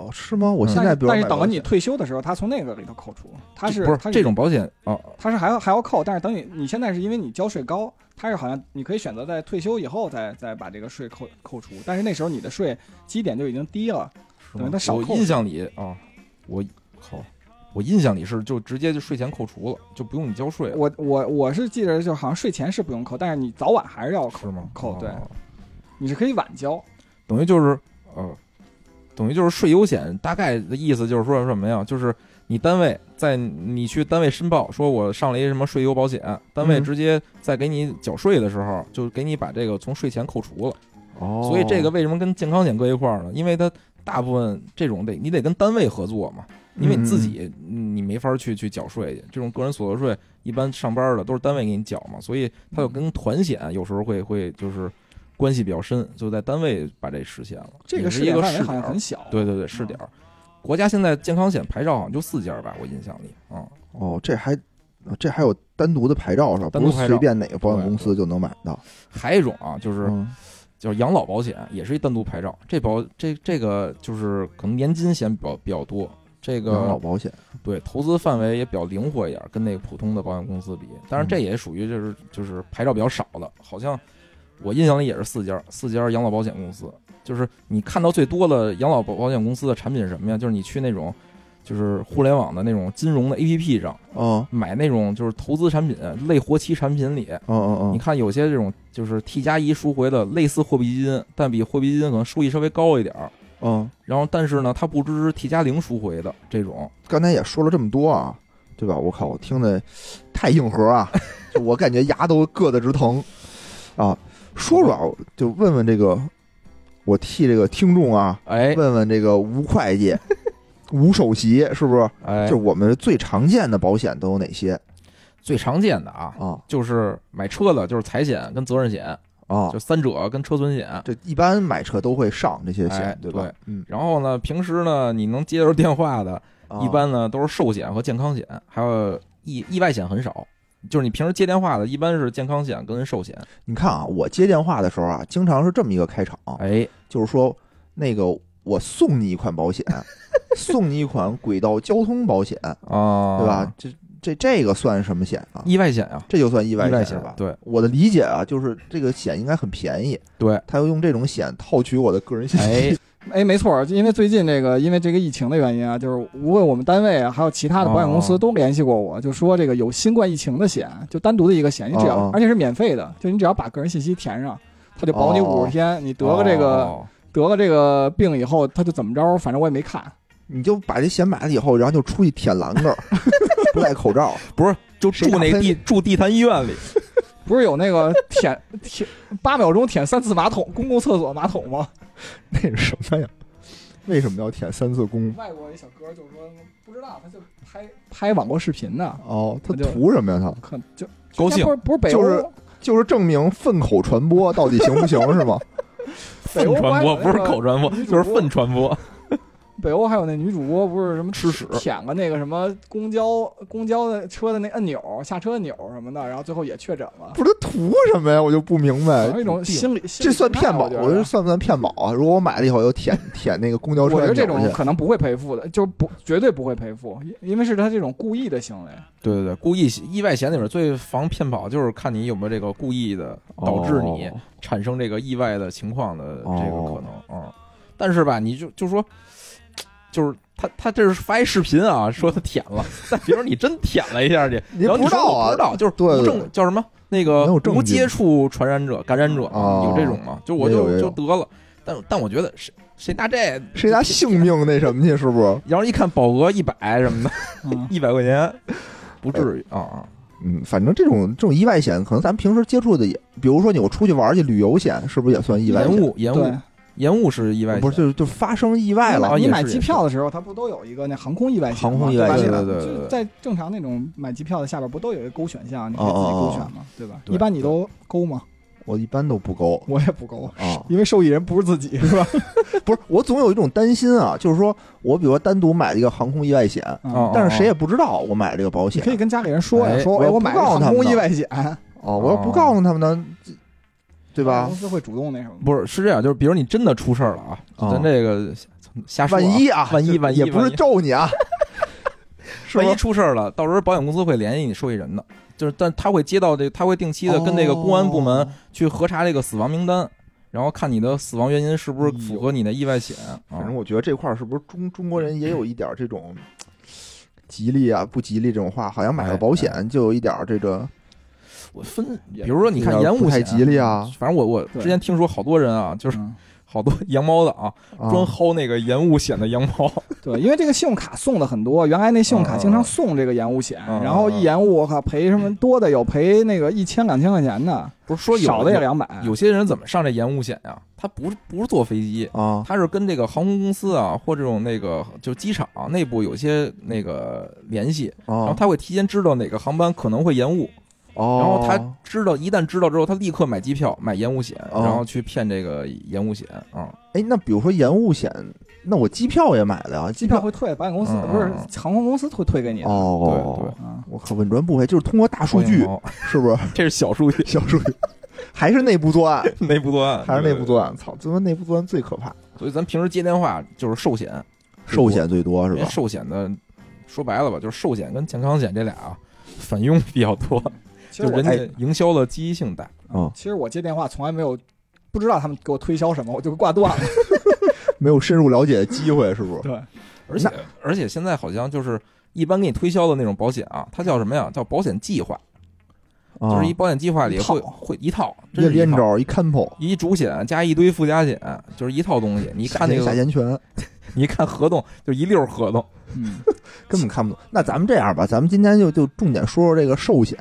S1: 哦，是吗？我
S2: 嗯。
S1: 现在比如
S3: 但是等到你退休的时候，他从那个里头扣除，他是
S2: 不是
S3: 他
S2: 这种保险啊？
S3: 他是还要还要扣，但是等你你现在是因为你交税高，他是好像你可以选择在退休以后再再把这个税扣扣除，但是那时候你的税基点就已经低了，
S2: 等
S3: 于他少扣
S2: 我印象里啊，我靠，我印象里是就直接就税前扣除了，就不用你交税了，
S3: 我我我是记得就好像税前是不用扣，但是你早晚还是要扣，
S2: 是吗？
S3: 扣对。
S2: 哦。
S3: 你是可以晚交，
S2: 等于就是呃，等于就是税优险，大概的意思就是说什么呀？就是你单位在你去单位申报，说我上了一什么税优保险，单位
S1: 嗯
S2: 直接在给你缴税的时候，就给你把这个从税前扣除了。
S1: 哦，
S2: 所以这个为什么跟健康险搁一块儿呢？因为它大部分这种得你得跟单位合作嘛，因为你自己嗯你没法去去缴税去，这种个人所得税一般上班的都是单位给你缴嘛，所以它就跟团险有时候会会就是关系比较深，就在单位把这实现了。
S3: 这
S2: 个是一个
S3: 好像很小，
S2: 对对对，试点儿。国家现在健康险牌照好像就四家吧，我印象里啊。
S1: 哦，这还这还有单独的牌照是吧？不是
S2: 单独牌照
S1: 随便哪个保险公司就能买到。
S2: 还有一种啊，就是
S1: 嗯
S2: 叫养老保险，也是一单独牌照。这保这这个就是可能年金险比较比较多，这个
S1: 养老保险，
S2: 对投资范围也比较灵活一点，跟那个普通的保险公司比。当然，这也属于就是就是牌照比较少的，好像我印象里也是四家四家养老保险公司。就是你看到最多的养老保保险公司的产品是什么呀？就是你去那种就是互联网的那种金融的 APP 上
S1: 嗯
S2: 买那种就是投资产品类活期产品里，
S1: 嗯嗯嗯，
S2: 你看有些这种就是 T 加一赎回的类似货币基金，但比货币基金可能收益稍微高一点儿。
S1: 嗯，
S2: 然后但是呢，它不支持 T 加零赎回的这种。
S1: 刚才也说了这么多啊，对吧？我靠，我听的太硬核啊，就我感觉牙都硌得直疼啊。说说啊，就问问这个，我替这个听众啊，
S2: 哎
S1: 问问这个吴会计、吴首席，是不是？
S2: 哎
S1: 就，我们最常见的保险都有哪些
S2: 最常见的啊，
S1: 啊？
S2: 就是买车的，就是财险跟责任险，
S1: 啊
S2: 就，三者跟车损险。
S1: 这一般买车都会上这些险
S2: 哎，
S1: 对吧
S2: 对？
S1: 嗯，
S2: 然后呢，平时呢，你能接着电话的，
S1: 啊
S2: 一般呢都是寿险和健康险，还有意意外险很少。就是你平时接电话的，一般是健康险跟寿险。
S1: 你看啊，我接电话的时候啊，经常是这么一个开场，
S2: 哎，
S1: 就是说那个我送你一款保险，送你一款轨道交通保险，
S2: 啊，
S1: 对吧？？这这这个算什么险啊？
S2: 意外险啊，
S1: 这就算意
S2: 意外
S1: 外险吧？
S2: 对
S1: 我的理解啊，就是这个险应该很便宜，
S2: 对，
S1: 他要用这种险套取我的个人信息。
S2: 哎，
S3: 哎，没错，因为最近这个，因为这个疫情的原因啊，就是无论我们单位啊，还有其他的保险公司
S2: 哦
S3: 都联系过我，就说这个有新冠疫情的险，就单独的一个险，你只要，而且是免费的，就你只要把个人信息填上，他就保你
S1: 哦
S3: 五十天，你得了这个、
S2: 哦
S3: 得了这个病以后，他就怎么着，反正我也没看。
S1: 你就把这险买了以后，然后就出去舔栏杆儿，不戴口罩。
S2: 不是，就住那地住地坛医院里，
S3: 不是有那个舔舔八秒钟舔三次马桶，公共厕所马桶吗？
S1: 那是什么呀？为什么要舔三次公？
S3: 外国一小哥就说不知道，他就拍拍网络视频呢，
S1: 哦，他图什么呀？他
S3: 可就
S2: 高兴
S3: 不是不是北欧，
S1: 就是就是证明粪口传播到底行不行是吗？
S2: 粪传播不是口传播，就是粪传播。
S3: 北欧还有那女主播不是什么
S2: 吃屎
S3: 舔个那个什么公交公交的车的那按钮下车按钮什么的，然后最后也确诊了。
S1: 不是他图什么呀？我就不明白
S3: 有。一种心理，
S1: 这算骗保？
S3: 我觉得
S1: 算不算骗保啊？如果我买了以后又舔舔那个公交车
S3: 我觉得这种可能不会赔付的，就是不绝对不会赔付，因因为是他这种故意的行为。
S2: 对对对，故意意外险里面最防骗保就是看你有没有这个故意的导致你
S1: 哦
S2: 产生这个意外的情况的这个
S1: 哦
S2: 可能啊、嗯但是吧，你就就说，就是他他这是发一视频啊，说他舔了，但比如你真舔了一下去，
S1: 你
S2: 然后你说
S1: 不知道
S2: 不知道，就是无
S1: 对对。
S2: 症叫什么？那个无接触传染者、感染者
S1: 哦。
S2: 有这种吗？就我就就得了，但但我觉得谁谁拿这
S1: 谁拿性命那什么去？是不是？
S2: 然后一看保额一百什么的，
S3: 嗯，
S2: 一百块钱，不至于啊啊。
S1: 嗯，反正这种这种意外险，可能咱们平时接触的也，比如说你我出去玩去旅游险，是不是也算意外险？
S2: 延误延误。
S3: 对，
S2: 延误是意外险，
S1: 不是，就就发生意外了
S2: 啊
S3: 你买机票的时候，它不都有一个那航空意外险吗？
S1: 航空意外险
S3: 对吧
S2: 对对
S3: 就在正常那种买机票的下边不都有一个勾选项，你可以
S1: 哦
S3: 自己
S1: 哦
S3: 勾选吗，对吧？一般你都勾吗？
S1: 我一般都不勾
S3: 我也不勾，
S1: 啊。
S3: 因为受益人不是自己，是吧？
S1: 不是，我总有一种担心啊，就是说我比如说单独买了一个航空意外险，但是谁也不知道我买了这个保险
S3: 你可以跟家里人说呀，
S2: 哎
S3: 说哎，
S1: 我
S3: 我买了航
S1: 告诉他们呢
S3: 空意外险，
S1: 哦，我要不告诉他们呢，这对吧
S3: 公？司会主动那什么。
S2: 不是是这样，就是比如你真的出事儿了啊，
S1: 啊
S2: 咱这个瞎说啊，
S1: 万一啊，
S2: 万一 万一
S1: 也不是咒你啊，
S2: 万一？出事儿了，到时候保险公司会联系你受益人的，就是但他会接到这，他会定期的跟这个公安部门
S1: 哦
S2: 去核查这个死亡名单，然后看你的死亡原因是不是符合你的意外险啊
S1: 反正。我觉得这块儿是不是中中国人也有一点儿这种吉利啊、不吉利这种话，好像买个保
S2: 哎
S1: 险就有一点儿这个
S2: 我分，比如说你看延误险，
S1: 吉利啊，
S2: 反正我我之前听说好多人啊，就是
S3: 嗯
S2: 好多 羊毛的啊，
S1: 啊
S2: 专薅那个延误险的羊毛。
S3: 对，因为这个信用卡送的很多，原来那信用卡经常送这个延误险，
S2: 嗯
S3: 然后一延误，我靠，赔什么多的有赔那个一千两千块钱的，
S2: 不是说有
S3: 少的也两百。
S2: 有些人怎么上这延误险呀？他不是不是坐飞机，
S1: 啊
S2: 他是跟这个航空公司啊，或这种那个就机场内部有些那个联系，然后
S1: 啊
S2: 他会提前知道哪个航班可能会延误，
S1: 哦，
S2: 然后他知道一旦知道之后，他立刻买机票买延误险，
S1: 哦
S2: 然后去骗这个延误险啊。
S1: 哎，那比如说延误险，那我机票也买了呀，
S3: 机票会退，保险公司
S2: 嗯
S3: 不是航空公司会退给你的。
S1: 哦，
S2: 对对
S3: 啊，
S1: 我靠，稳赚不赔，就是通过大数据，
S2: 哦
S1: 是不是？
S2: 这是小数据，
S1: 小数据，还是内部作案，
S2: 内部作案，
S1: 还是内部作
S2: 案。
S1: 操，他妈内部作案最可怕，
S2: 所以咱平时接电话就是寿险，
S1: 寿险最多是
S2: 因为
S1: 吧？
S2: 寿险的说白了吧，就是寿险跟健康险这俩啊 反佣比较多，
S3: 其实我
S2: 就人
S1: 哎
S2: 家营销的积极性大。
S1: 嗯，
S3: 其实我接电话从来没有不知道他们给我推销什么，我就挂断了。
S1: 没有深入了解的机会，是不是？
S3: 对，
S2: 而且而且现在好像就是一般给你推销的那种保险啊，它叫什么呀？叫保险计划，
S1: 啊
S2: 就是一保险计划里
S3: 一套
S2: 会会一套，
S1: 一
S2: 真是一套
S1: 连招一 combo，
S2: 一主险加一堆附加险，就是一套东西。你一看那个，
S1: 下钱全
S2: 你一看合同就一溜儿合同。
S3: 嗯，
S1: 根本看不懂。那咱们这样吧，咱们今天就就重点说说这个寿险，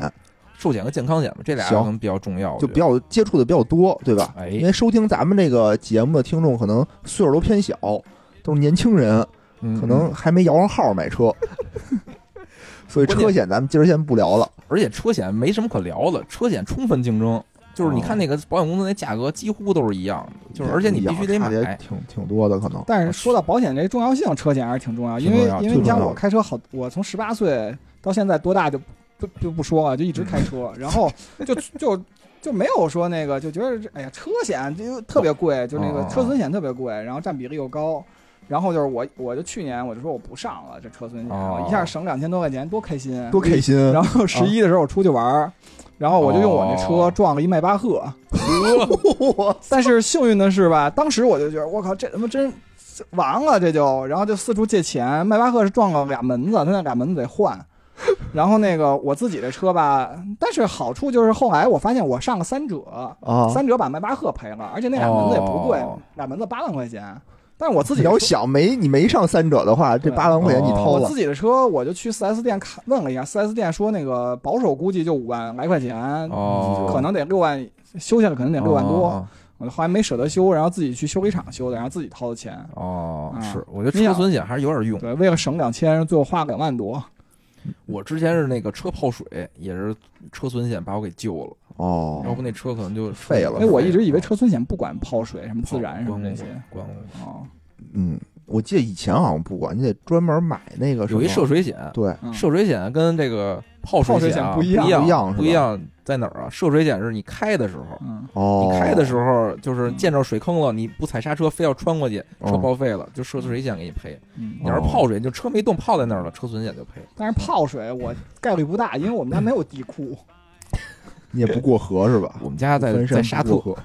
S2: 寿险和健康险嘛，这俩可能比较重要，
S1: 就比较接触的比较多，对吧？
S2: 哎
S1: 因为收听咱们这个节目的听众可能岁数都偏小，都是年轻人，
S2: 嗯
S1: 可能还没摇上号买车，所以车险咱们今儿先不聊了。
S2: 而且车险没什么可聊的，车险充分竞争，就是你看那个保险公司那价格几乎都是一样的，就是而且你必须得买。
S1: 挺挺多的，可能。
S3: 但是说到保险这重要性，车险还是挺重要，因为因为你像我开车好，我从十八岁到现在多大就不就不说了，就一直开车，然后就就就没有说那个就觉得这哎呀车险就特别贵，就那个
S2: 哦
S3: 车损险特别贵，然后占比例又高。然后就是我，我就去年我就说我不上了这车损险，
S2: 哦
S3: 一下省两千多块钱，多开心，
S1: 多开心！
S3: 然后十一的时候我出去玩儿，然后我就用我那车
S2: 哦
S3: 撞了一迈巴赫，
S1: 我
S3: 但是幸运的是吧，当时我就觉得我靠，这他妈真完了，这就，然后就四处借钱。迈巴赫是撞了俩门子，他那俩门子得换。然后那个我自己的车吧，但是好处就是后来我发现我上了三者，
S1: 啊！
S3: 三者把迈巴赫赔了，而且那俩门子也不贵
S2: 哦，
S3: 俩门子八万块钱。但是我自己
S1: 你要想没你没上三者的话，这八万块钱你掏了
S3: 我自己的车，我就去四 S 店看问了一下四 S 店说那个保守估计就五万来块钱，
S2: 哦，
S3: 可能得六万，修下来可能得六万多。
S2: 哦
S3: 我后来没舍得修，然后自己去修理厂修的，然后自己掏的钱。
S2: 哦，
S3: 啊
S2: 是，我觉得车损险还是有点用。
S3: 对，为了省两千，最后花了两万多。
S2: 我之前是那个车泡水，也是车损险把我给救了。
S1: 哦，
S2: 要不那车可能就
S1: 废了
S3: 哎，我一直以为车损险不管泡水、什么自燃什么这些。
S2: 管我
S3: 哦，
S1: 嗯，我记得以前好像不管，你得专门买那个
S2: 有一涉水险，
S1: 对，
S3: 嗯
S2: 涉水险跟这个泡
S3: 泡水
S2: 险
S3: 不一样
S1: 不一样
S2: 不一样在哪儿啊？涉水险是你开的时候，
S3: 嗯，
S1: 哦，
S2: 你开的时候就是见着水坑了，你不踩刹车非要穿过去，车
S1: 哦
S2: 报废了，就涉水险给你赔。
S3: 嗯
S2: 你要是泡水，就车没动泡在那儿了，车损险就赔。
S3: 但是泡水我概率不大，因为我们家没有地库。
S1: 你也不过河是吧？
S2: 我们家在在沙特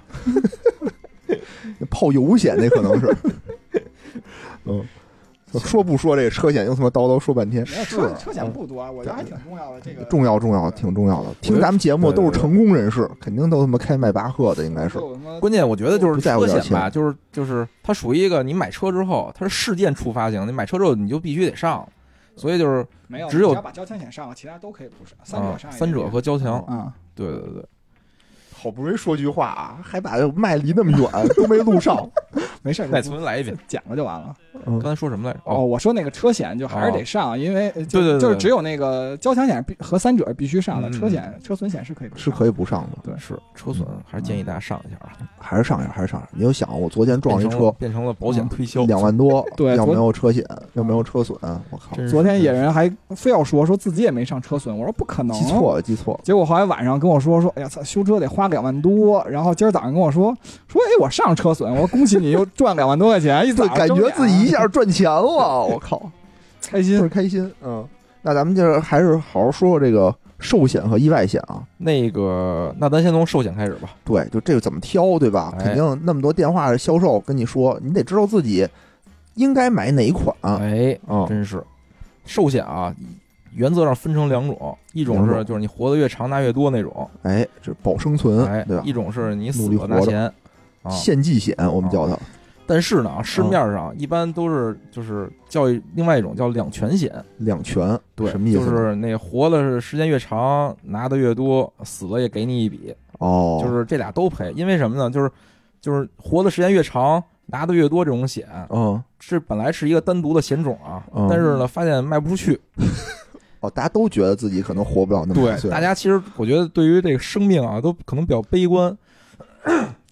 S1: 泡油险那可能是，嗯，说不说这个车险又他妈叨叨说半天，
S3: 车车险不多，我觉得还挺重要的。这个
S1: 重要重要挺重要的。听咱们节目都是成功人士，肯定都他妈开迈巴赫的，应该是。
S2: 关键我觉得就是车险吧，就是就是它属于一个你买车之后，它是事件触发型，你买车之后你就必须得上，所以就是
S3: 没有？
S2: 只有
S3: 把交强险上了，其他都可以不上。三者
S2: 啊
S3: 上也
S2: 三者和交强，
S3: 啊，
S2: 对对对，
S1: 好不容易说句话啊，还把麦离那么远，都没录上。
S3: 没事儿，
S2: 再重新来一遍。
S3: 讲了就完了。
S1: 嗯。
S2: 刚才说什么来着？
S3: 哦，
S2: 哦，
S3: 我说那个车险就还是得上，因为
S2: 对对对
S3: 就是只有那个交强险必和三者必须上的，
S2: 嗯。
S3: 车险车损险是可以不上
S1: 是可以不上的，
S3: 对。
S2: 是。车损，还是建议大家上一下啊。
S1: 还是上一下，还是上一下。你就想，我昨天撞一
S2: 变成了
S1: 车，
S2: 变成了保险推销，
S1: 两万多，
S3: 对
S1: 要没有车险，要没有车损，我靠，
S3: 昨天野人还非要说说自己也没上车损，我说不可能，
S1: 记错了，记错了。
S3: 结果后来晚上跟我说说，哎呀操，修车得花两万多。然后今儿早上跟我说说，哎，我上车损，我说恭喜你又赚两万多块钱，一早
S1: 感觉自己一下赚钱了，我靠，
S3: 开心
S1: 是。开心。嗯，那咱们就是还是好好说说这个寿险和意外险啊。
S2: 那个，那咱先从寿险开始吧。
S1: 对，就这个怎么挑，对吧？
S2: 哎
S1: 肯定那么多电话销售跟你说，你得知道自己应该买哪一款。
S2: 哎，
S1: 嗯，
S2: 真是寿险啊，原则上分成两种，一种是就是你活得越长拿越多那种，
S1: 哎，这是保生存，
S2: 哎
S1: 对吧，？
S2: 一种是你死了拿钱啊。
S1: 献祭险，我们叫它。
S2: 但是呢，市面上一般都是就是叫另外一种叫两全险，
S1: 两全，
S2: 对，
S1: 什么意思？
S2: 就是那活的时间越长，拿的越多，死了也给你一笔，
S1: 哦，
S2: 就是这俩都赔。因为什么呢？就是就是活的时间越长，拿的越多，这种险
S1: 嗯，
S2: 是本来是一个单独的险种啊，
S1: 嗯
S2: 但是呢，发现卖不出去。
S1: 哦，大家都觉得自己可能活不了那么
S2: 对，
S1: 岁，
S2: 大家其实我觉得对于这个生命啊，都可能比较悲观。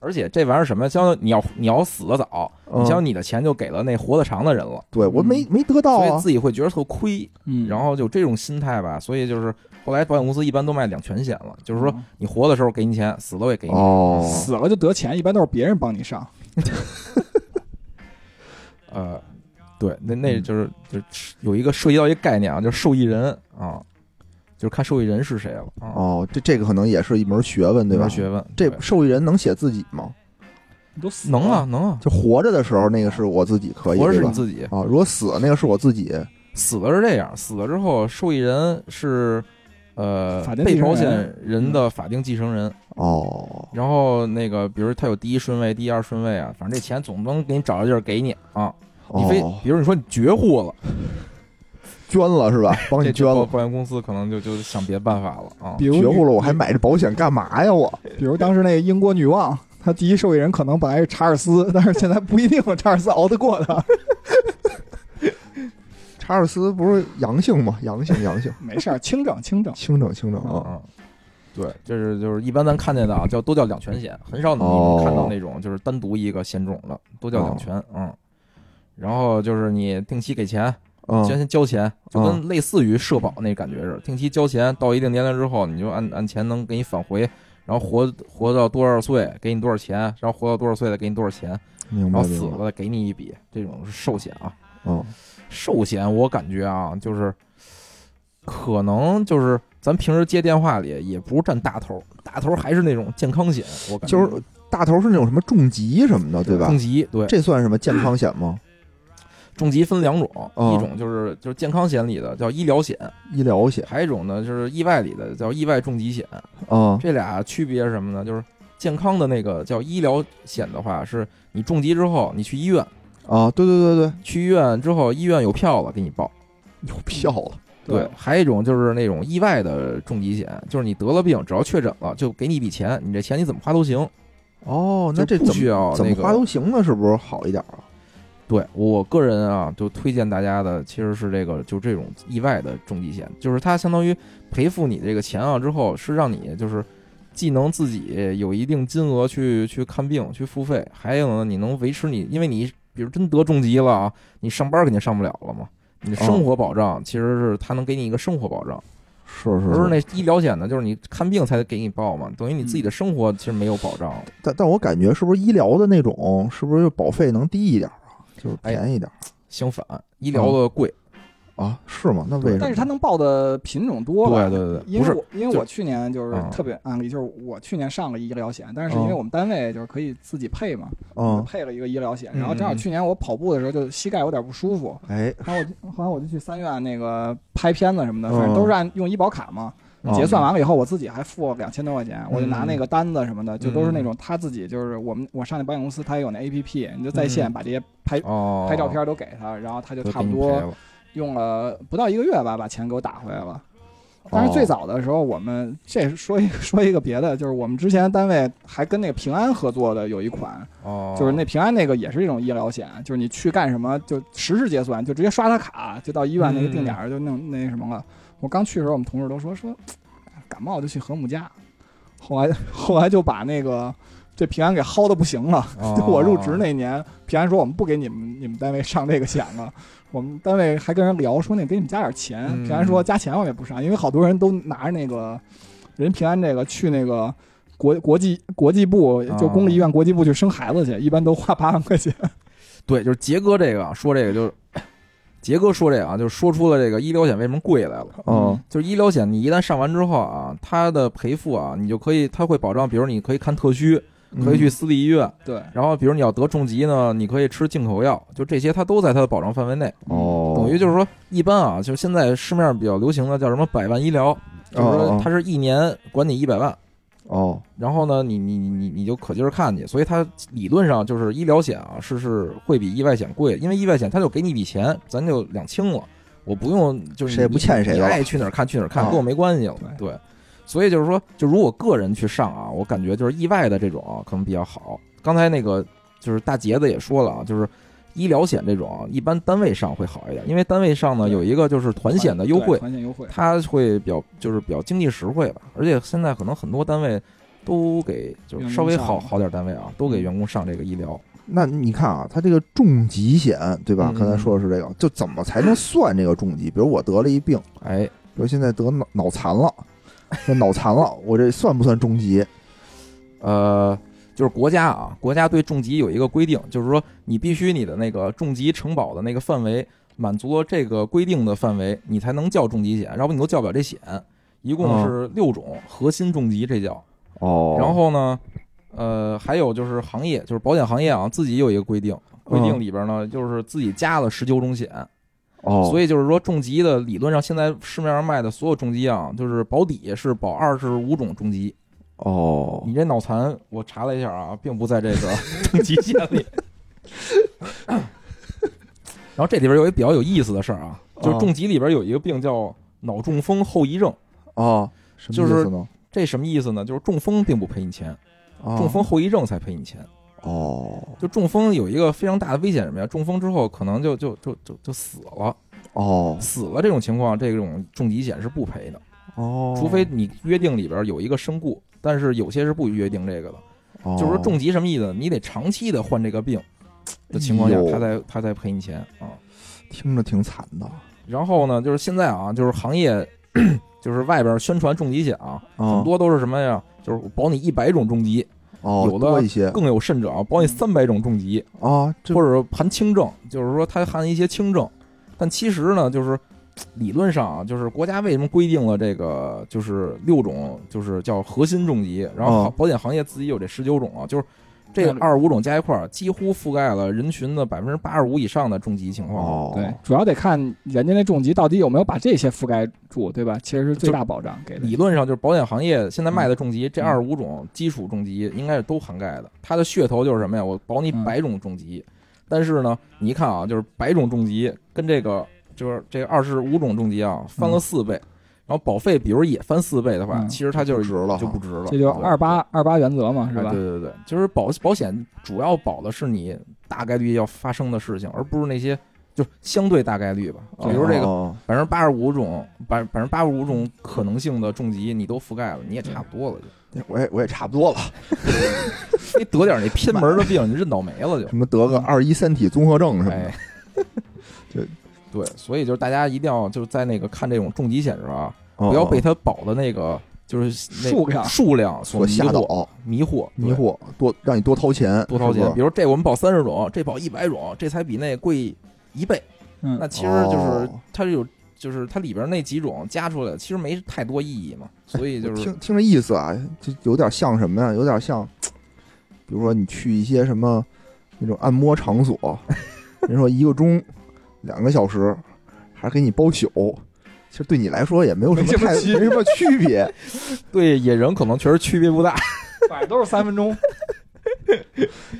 S2: 而且这玩意儿什么，相当于你要你要死的早，
S1: 嗯
S2: 你想你的钱就给了那活得长的人了，
S1: 对我没没得到啊
S2: 所以自，己会觉得特亏。
S3: 嗯，
S2: 然后就这种心态吧，所以就是后来保险公司一般都卖两全险了，就是说
S3: 嗯
S2: 你活的时候给你钱，死了也给你。
S1: 哦，
S3: 死了就得钱，一般都是别人帮你上。
S2: 呃，对，那那
S1: 嗯
S2: 就是就是有一个涉及到一个概念啊，就是受益人啊，就是看受益人是谁了啊，
S1: 哦，这这个可能也是一门学问，对吧？
S2: 学问。
S1: 这受益人能写自己吗？
S3: 都死
S2: 能啊，能啊，
S1: 就活着的时候，那个是我自己可以，
S2: 活着是？你自己，
S1: 啊，如果死了，那个是我自己。
S2: 死了是这样，死了之后受益人是呃被保险人的法定继承人，
S1: 哦，
S2: 然后那个比如他有第一顺位、第二顺位啊，反正这钱总能给你找着地儿给你啊。你非
S1: 哦
S2: 比如你说你绝户了，
S1: 捐了是吧？帮你捐了，
S2: 保保险公司可能就就想别的办法了啊。
S3: 比如
S1: 绝户了，我还买这保险干嘛呀？我
S3: 比如当时那个英国女王，她第一受益人可能本来是查尔斯，但是现在不一定查尔斯熬得过她。
S1: 查尔斯不是阳性吗？阳性，阳性，
S3: 没事儿，轻症轻症。
S1: 轻症，轻症啊。
S2: 嗯，对，这是就是一般咱看见的啊，叫都叫两全险，很少能看到那种就是单独一个险种的，都叫两全。嗯，然后就是你定期给钱，
S1: 嗯，
S2: 先先交钱，就跟类似于社保那感觉似的，定期交钱，到一定年龄之后，你就按按钱能给你返回，然后活活到多少岁给你多少钱，然后活到多少岁再给你多少钱，然后死。了再给你一笔，这种是寿险啊。
S1: 嗯，
S2: 寿险我感觉啊，就是可能就是咱平时接电话里也不是占大头，大头还是那种健康险，我感觉
S1: 就是大头是那种什么重疾什么的，对吧
S2: 重？疾对，
S1: 这算什么健康险吗？
S2: 重疾分两种，
S1: 嗯
S2: 一种就是就是健康险里的叫医疗险，
S1: 医疗险
S2: 还有一种呢就是意外里的叫意外重疾险。
S1: 啊，
S2: 这俩区别是什么呢？就是健康的那个叫医疗险的话，是你重疾之后你去医院，
S1: 啊，对对对对，
S2: 去医院之后医院有票了给你报。
S1: 有票了。
S2: 对，还有一种就是那种意外的重疾险，就是你得了病，只要确诊了，就给你一笔钱，你这钱你怎么花都行。
S1: 哦，那这怎么怎么
S2: 要那个
S1: 花都行呢？是不是好一点啊？
S2: 对我个人啊，就推荐大家的其实是这个，就这种意外的重疾险，就是它相当于赔付你这个钱啊之后，是让你就是既能自己有一定金额去去看病去付费，还有呢，你能维持你，因为你比如真得重疾了啊，你上班肯定上不了了嘛。你的生活保障其实是它能给你一个生活保障，
S1: 是是
S2: 不是那医疗险呢？就是你看病才给你报嘛，等于你自己的生活其实没有保障。
S1: 但但我感觉是不是医疗的那种，是不是保费能低一点啊？就是便宜点。
S2: 相反，医疗的贵。
S1: 啊，是吗？那为什么？
S3: 但是它能报的品种多
S2: 了。对对对，
S3: 因为我因为我去年就是特别案例，就是我去年上了医疗险，但是因为我们单位就是可以自己配嘛，配了一个医疗险。然后正好去年我跑步的时候就膝盖有点不舒服，
S1: 哎，
S3: 然后我后来我就去三院那个拍片子什么的，反正都是按用医保卡嘛。结算完了以后，我自己还付两千多块钱，我就拿那个单子什么的，就都是那种他自己就是我们我上那保险公司，他也有那 A P P，你就在线把这些拍拍照片都给他，然后他就差不多。用了不到一个月吧，把钱给我打回来了。但是最早的时候，我们这说一 说一个别的，就是我们之前单位还跟那个平安合作的有一款，就是那平安那个也是一种医疗险，就是你去干什么就实时结算，就直接刷他卡，就到医院那个定点就弄那什么了。我刚去的时候，我们同事都说说感冒就去和睦家，后来后来就把那个这平安给薅的不行了。就 我入职那年，平安说我们不给你们你们单位上这个险了。我们单位还跟人聊说，那给你们加点钱。平安说加钱我们也不上，因为好多人都拿着那个人平安这个去那个国国际国际部，就公立医院国际部去生孩子去，一般都花八万块钱。
S2: 对，就是杰哥这个说这个，就是杰哥说这个啊，就说出了这个医疗险为什么贵来了。嗯，就是医疗险你一旦上完之后啊，它的赔付啊，你就可以，它会保障，比如你可以看特需。可以去私立医院，
S3: 对。
S2: 然后，比如你要得重疾呢，你可以吃进口药，就这些，它都在它的保障范围内。
S1: 哦。
S2: 等于就是说，一般啊，就现在市面上比较流行的叫什么百万医疗，就是说它是一年管你一百万。
S1: 哦。
S2: 然后呢，你你你你就可劲儿看去，所以它理论上就是医疗险啊，是是会比意外险贵，因为意外险它就给你一笔钱，咱就两清了，我不用就是
S1: 谁也不欠谁，
S2: 爱去哪儿看去哪儿看，跟我没关系了。对。所以就是说，就如果个人去上啊，我感觉就是意外的这种啊可能比较好。刚才那个就是大杰子也说了啊，就是医疗险这种一般单位上会好一点，因为单位上呢有一个就是团险的优惠，
S3: 团险优惠，
S2: 它会比较就是比较经济实惠吧。而且现在可能很多单位都给就是稍微好好点单位啊，都给员工上这个医疗。
S1: 那你看啊，他这个重疾险对吧？刚才说的是这个，就怎么才能算这个重疾？比如我得了一病，
S2: 哎，比
S1: 如现在得脑脑残了。这脑残了，我这算不算重疾？
S2: 呃，就是国家啊，国家对重疾有一个规定，就是说你必须你的那个重疾承保的那个范围满足了这个规定的范围，你才能叫重疾险，要不你都叫不了这险。一共是六种核心重疾，这叫
S1: 哦。
S2: 然后呢，呃，还有就是行业，就是保险行业啊，自己有一个规定，规定里边呢，就是自己加了十九种险。
S1: 哦，
S2: 所以就是说，重疾的理论上，现在市面上卖的所有重疾啊，就是保底是保二十五种重疾。
S1: 哦，
S2: 你这脑残，我查了一下啊，并不在这个重疾险里。然后这里边有一比较有意思的事儿啊，就是重疾里边有一个病叫脑中风后遗症。
S1: 哦，
S2: 就是这什么意思呢？就是中风并不赔你钱，中风后遗症才赔你钱。
S1: 哦，
S2: 就中风有一个非常大的危险什么呀？中风之后可能就就就就就死了。
S1: 哦，
S2: 死了这种情况，这种重疾险是不赔的。
S1: 哦，
S2: 除非你约定里边有一个身故，但是有些是不约定这个的。哦，就是说重疾什么意思？你得长期的患这个病的情况下，他才他才赔你钱啊。
S1: 听着挺惨的。
S2: 然后呢，就是现在啊，就是行业 就是外边宣传重疾险啊，很多都是什么呀？就是保你一百种重疾。
S1: 哦，
S2: 有的
S1: 一些
S2: 更有甚者啊，保你三百种重疾
S1: 啊，
S2: 或者说含轻症，就是说它含一些轻症，但其实呢，就是理论上啊，就是国家为什么规定了这个，就是六种，就是叫核心重疾，然后保险行业自己有这十九种啊，就是。这二十五种加一块儿，几乎覆盖了人群的百分之八十五以上的重疾情况。
S3: 对，主要得看人家那重疾到底有没有把这些覆盖住，对吧？其实是最大保障。给
S2: 理论上就是保险行业现在卖的重疾，这二十五种基础重疾应该是都涵盖的。它的噱头就是什么呀？我保你百种重疾，但是呢，你一看啊，就是百种重疾跟这个就是这二十五种重疾啊翻了四倍。然后保费，比如也翻四倍的话，其实它就是
S1: 值了，
S2: 就不值了。
S3: 这就二八二八原则嘛，是吧？
S2: 对对对，就是保保险主要保的是你大概率要发生的事情，而不是那些就相对大概率吧。比如这个百分之八十五种百百分之八十五种可能性的重疾，你都覆盖了，你也差不多了。就
S1: 我也我也差不多了，
S2: 非得点那偏门的病，你认倒霉了就。
S1: 什么得个二一三体综合症什么的
S2: 哎，，
S1: 对
S2: 对，所以就是大家一定要就是在那个看这种重疾险时候啊，
S1: 哦
S2: 不要被它保的那个就是
S3: 数量
S2: 数量
S1: 所吓倒、
S2: 迷惑
S1: 迷惑，多让你多掏钱，
S2: 多掏钱。比如这我们保三十种，这保一百种，这才比那贵一倍。
S3: 嗯
S2: 那其实就是
S1: 哦
S2: 它有，就是它里边那几种加出来，其实没太多意义嘛。所以就是
S1: 听听这意思啊，就有点像什么呀？有点像，比如说你去一些什么那种按摩场所，人说一个钟两个小时，还是给你包宿，其实对你来说也没有什么太
S3: 没什么区别
S2: 对野人可能确实区别不大。
S3: 反正都是三分钟。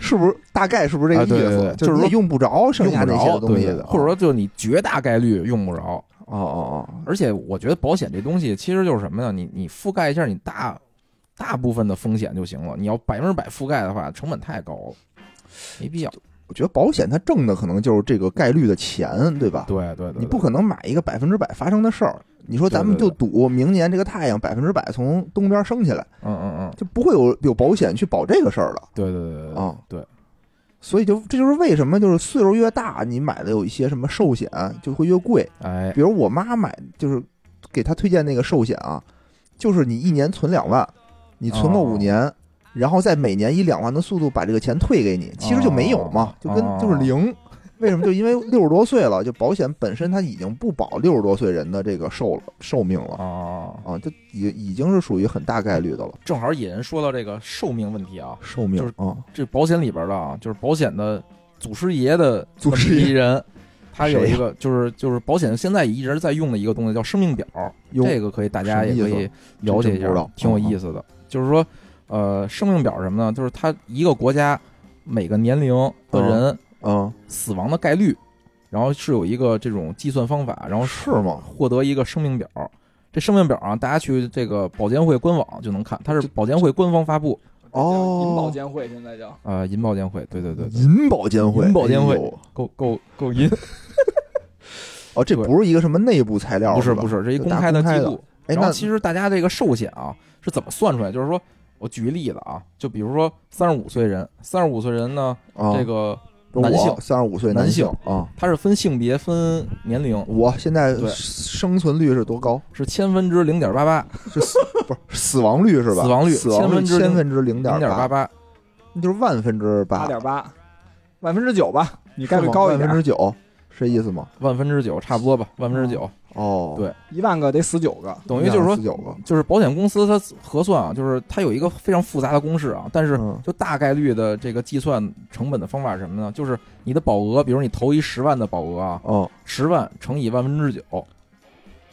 S1: 是不是？大概是不是这个
S2: 啊
S1: 意思？
S2: 对对对就是说
S1: 用不着剩下那些
S2: 用不着
S1: 东西的，
S2: 对或者说就你绝大概率用不着。
S1: 哦哦哦
S2: 而且我觉得保险这东西其实就是什么呢？你你覆盖一下你大大部分的风险就行了。你要百分之百覆盖的话，成本太高了，没必要。
S1: 我觉得保险它挣的可能就是这个概率的钱，对吧？
S2: 对对对，
S1: 你不可能买一个百分之百发生的事儿。你说咱们就赌明年这个太阳百分之百从东边升起来，
S2: 嗯嗯嗯，
S1: 就不会有有保险去保这个事儿了。
S2: 对对对对对
S1: 啊
S2: 对，
S1: 所以就这就是为什么就是岁数越大，你买的有一些什么寿险就会越贵。
S2: 哎
S1: 比如我妈买就是给她推荐那个寿险啊，就是你一年存两万，你存个
S2: 哦
S1: 五年，然后再每年以两万的速度把这个钱退给你，其实就没有嘛，就跟
S2: 哦。
S1: 就是零。为什么？就因为六十多岁了，就保险本身它已经不保六十多岁人的这个寿了寿命了。
S2: 哦，
S1: 啊，就已已经是属于很大概率的了。
S2: 正好野人说到这个寿命问题啊，
S1: 寿命
S2: 就是
S1: 啊，
S2: 这保险里边的啊，就是保险的祖师爷的
S1: 祖师爷。
S2: 人，他有一个就是就是保险现在一直在用的一个东西叫生命表，这个可以大家也可以了解一下挺有意思的。就是说，呃，生命表是什么呢？就是它一个国家每个年龄的人
S1: 嗯，
S2: 死亡的概率，然后是有一个这种计算方法，然后
S1: 是吗？
S2: 获得一个生命表。这生命表啊，大家去这个保监会官网就能看，它是保监会官方发布。
S1: 哦
S3: 银保监会现在叫
S2: 呃，银保监会，对对对，对
S1: 银保监会，
S2: 银保监会够够够银，
S1: 哦，这
S2: 对
S1: 不是一个什么内部材料，
S2: 不是不是，是一公开的
S1: 大公开的
S2: 记录。
S1: 哎，那
S2: 其实大家这个寿险啊是怎么算出来？就是说我举个例子啊，就比如说三十五岁人，三十五岁人呢，
S1: 啊
S2: 这个男性
S1: 三十五岁
S2: 男
S1: 性
S2: 性
S1: 啊，
S2: 他是分性别分年龄，
S1: 我现在
S2: 对
S1: 生存率是多高？
S2: 是千分之零点八八，
S1: 是死不是死亡率是吧？
S2: 死亡率
S1: 死亡率
S2: 千分之零
S1: 千分之零
S2: 零
S1: 点
S2: 点八，八，
S1: 那就是万分之八，
S3: 八点八，万分之九吧，你概率高一点，
S1: 分之九，是这意思吗？
S2: 万分之九差不多吧，万分之九。
S1: 哦，
S2: 对
S3: 一万个得死九个。
S2: 等于就是说
S1: 死九个，
S2: 就是保险公司它核算啊，就是它有一个非常复杂的公式啊，但是
S1: 嗯
S2: 就大概率的这个计算成本的方法是什么呢？就是你的保额，比如你投一十万的保额啊，
S1: 哦
S2: 十万乘以万分之九，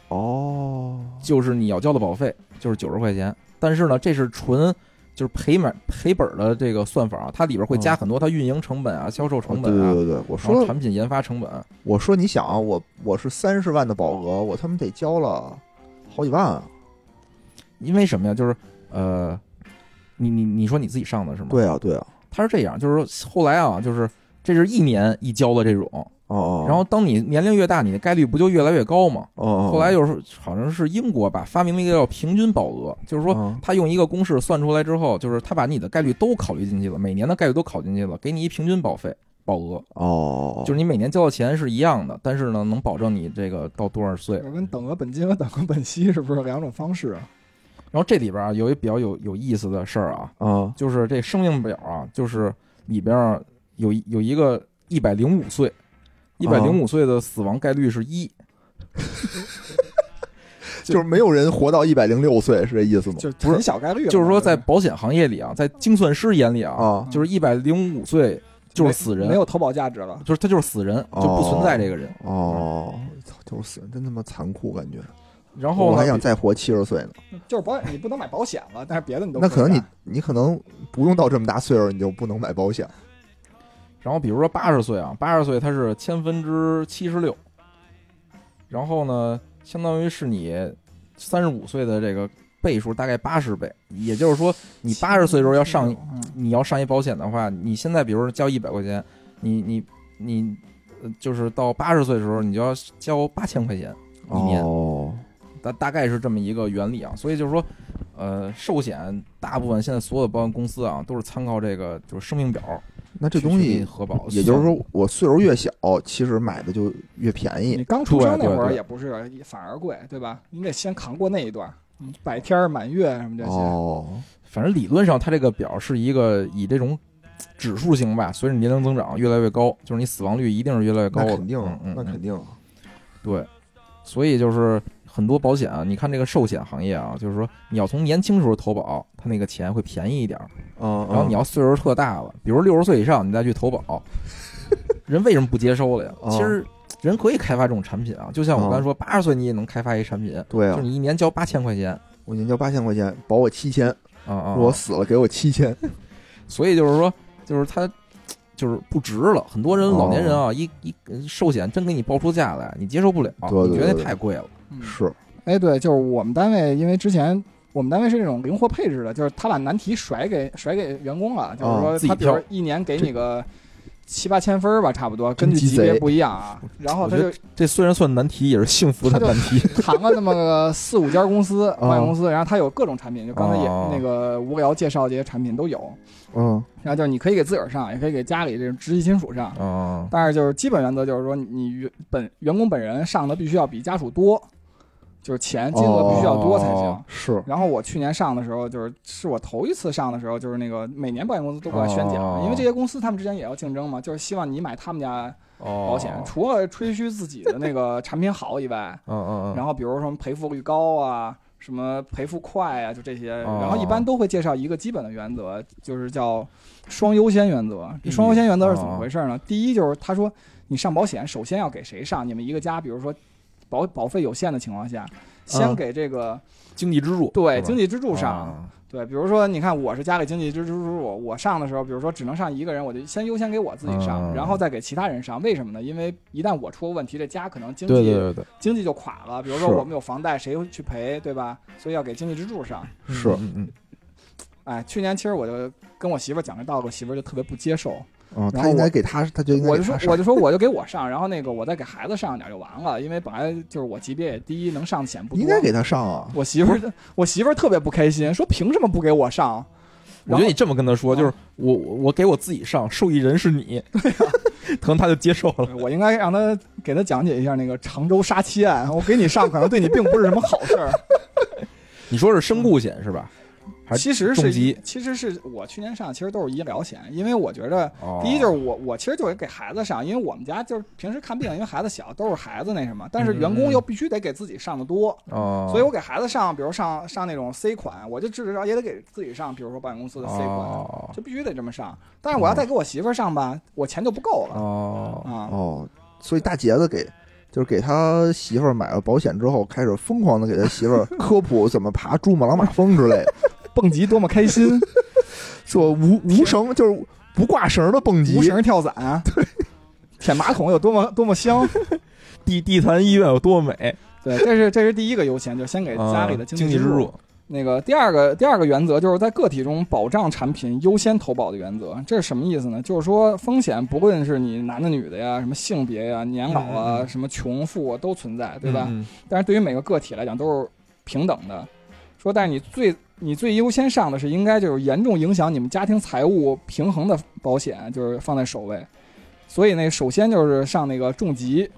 S1: 哦，
S2: 就是你要交的保费，就是九十块钱。但是呢，这是纯就是赔本赔本的这个算法啊，它里边会加很多它运营成本啊、销售成本啊，
S1: 对对对对，我说
S2: 产品研发成本。
S1: 我说你想啊，我我是三十万的保额，我他妈得交了好几万啊！
S2: 因为什么呀？就是呃，你你你说你自己上的是吗？，
S1: 对啊对啊，
S2: 他是这样，就是说后来啊，就是这是一年一交的这种，
S1: 哦哦，
S2: 然后当你年龄越大，你的概率不就越来越高吗？
S1: 哦哦，
S2: 后来就是好像是英国吧，发明了一个叫平均保额，就是说
S1: 嗯
S2: 他用一个公式算出来之后，就是他把你的概率都考虑进去了，每年的概率都考进去了，给你一平均保费保额，
S1: 哦，
S2: 就是你每年交的钱是一样的，但是呢，能保证你这个到多少岁。
S3: 跟等额本金和等额本息是不是两种方式啊？
S2: 然后这里边啊有一比较有有意思的事儿啊，
S1: 啊
S2: 就是这生命表啊，就是里边有有一个一百零五岁，一百零五岁的死亡概率是一、
S1: 就是没有人活到一百零六岁，是这意思吗？
S3: 就
S2: 是
S3: 很小概率，
S2: 就是说在保险行业里啊，在精算师眼里啊，
S1: 啊
S2: 就是一百零五岁就是死人，
S3: 没有投保价值了。
S2: 就是他就是死人，就不存在这个人。
S1: 哦，操就是死人，真他妈残酷，感觉。
S2: 然后呢
S1: 我还想再活七十岁呢。
S3: 就是保险，你不能买保险了，但是别的你都
S1: 那可能你你可能不用到这么大岁数，你就不能买保险。
S2: 然后比如说八十岁啊，八十岁它是千分之七十六，然后呢，相当于是你三十五岁的这个倍数大概八十倍，也就是说你八十岁的时候要上
S3: 嗯
S2: 你要上一保险的话，你现在比如说交一百块钱，你你你呃就是到八十岁的时候，你就要交八千块钱一年，
S1: 哦，
S2: 大大概是这么一个原理啊。所以就是说，呃，寿险大部分现在所有的保险公司啊，都是参考这个就是生命表。
S1: 那这东西
S2: 核保，
S1: 也就是说，我岁数越小，其实买的就越便宜。
S3: 你刚出生那会儿也不是，反而贵，对吧？你得先扛过那一段，百天满月什么这些。
S1: 哦，
S2: 反正理论上，它这个表是一个以这种指数型吧，随着年龄增长越来越高，就是你死亡率一定是越来越高的。
S1: 肯定，
S2: 那
S1: 肯定。
S2: 对，所以就是很多保险啊，你看这个寿险行业啊，就是说你要从年轻时候投保，它那个钱会便宜一点儿。
S1: 嗯，
S2: 然后你要岁数特大了，比如六十岁以上，你再去投保，人为什么不接收了呀？其实人可以开发这种产品啊，就像我刚才说，八十岁你也能开发一产品，
S1: 对啊，
S2: 就你一年交八千块钱，
S1: 我一年交八千块钱，保我七千，
S2: 啊啊，
S1: 我死了给我七千，
S2: 所以就是说，就是他就是不值了。很多人老年人啊，一一寿险真给你报出价来，你接受不了，你觉得太贵了。
S1: 是，
S3: 哎，对，就是我们单位，因为之前。我们单位是那种灵活配置的，就是他把难题甩给甩给员工了，就是说他比如一年给你个七八千分吧，差不多，根据级别不一样啊。然后他就
S2: 这虽然算难题，也是幸福的难题。
S3: 谈了那么个四五家公司保险公司，然后他有各种产品，就刚才也那个无聊介绍这些产品都有。
S1: 嗯，
S3: 然后就是你可以给自个儿上，也可以给家里这种直系亲属上。
S2: 嗯，
S3: 但是就是基本原则就是说，你员本员工本人上的必须要比家属多。就是钱金额必须要多才行。
S1: 是。
S3: 然后我去年上的时候，就是是我头一次上的时候，就是那个每年保险公司都过来宣讲，因为这些公司他们之间也要竞争嘛，就是希望你买他们家保险，除了吹嘘自己的那个 产品好以外，
S2: 嗯嗯
S3: 然后比如说赔付率高啊，什么赔付快啊，就这些，然后一般都会介绍一个基本的原则，就是叫双优先原则。这双优先原则是怎么回事呢？第一就是他说你上保险，首先要给谁上？你们一个家，比如说。保保费有限的情况下，先给这个
S2: 经济支柱，
S3: 对经济支柱上，对，比如说你看我是家里经济支柱，我上的时候，比如说只能上一个人，我就先优先给我自己上，然后再给其他人上。为什么呢？因为一旦我出了问题，这家可能经济经济就垮了。比如说我们有房贷，谁去赔，对吧？所以要给经济支柱上。
S1: 是，
S2: 嗯嗯。
S3: 哎，去年其实我就跟我媳妇讲这道理，我媳妇就特别不接受。
S1: 嗯，他应该给他，他就应该。
S3: 我就说，我就说，我就给我上，然后那个我再给孩子上点就完了，因为本来就是我级别也低，能上的险不多。
S1: 应该给他上啊！
S3: 我媳妇儿，我媳妇儿特别不开心，说凭什么不给我上？
S2: 我觉得你这么跟他说，就是我我给我自己上，受益人是你，可能他就接受了。
S3: 我应该让他给他讲解一下那个常州杀妻案，我给你上，可能对你并不是什么好事儿。
S2: 你说是身故险是吧？
S3: 其实是，其实是我去年上，其实都是医疗险，因为我觉得，第一就是我，我其实就是给孩子上，因为我们家就是平时看病，因为孩子小，都是孩子那什么，但是员工又必须得给自己上的多，所以我给孩子上，比如上上那种 C 款，我就至少也得给自己上，比如说保险公司的 C 款，就必须得这么上。但是我要再给我媳妇上吧，我钱就不够了。哦
S1: 哦，所以大杰子给就是给他媳妇儿买了保险之后，开始疯狂的给他媳妇儿 科普怎么爬珠穆朗玛峰之类的。
S3: 蹦极多么开心，
S1: 说无无绳就是不挂绳的蹦极，
S3: 无绳跳伞啊！
S1: 对，
S3: 舔马桶有多么多么香，
S2: 地地坛医院有多么美。
S3: 对，这是这是第一个优先，就先给家里的
S2: 经
S3: 济支
S2: 柱。
S3: 那个第二个第二个原则就是在个体中保障产品优先投保的原则。这是什么意思呢？就是说风险不论是你男的女的呀，什么性别呀、年老啊、什么穷富啊都存在，对吧？但是对于每个个体来讲都是平等的。说，但是你最你最优先上的是应该就是严重影响你们家庭财务平衡的保险，就是放在首位。所以那首先就是上那个重疾，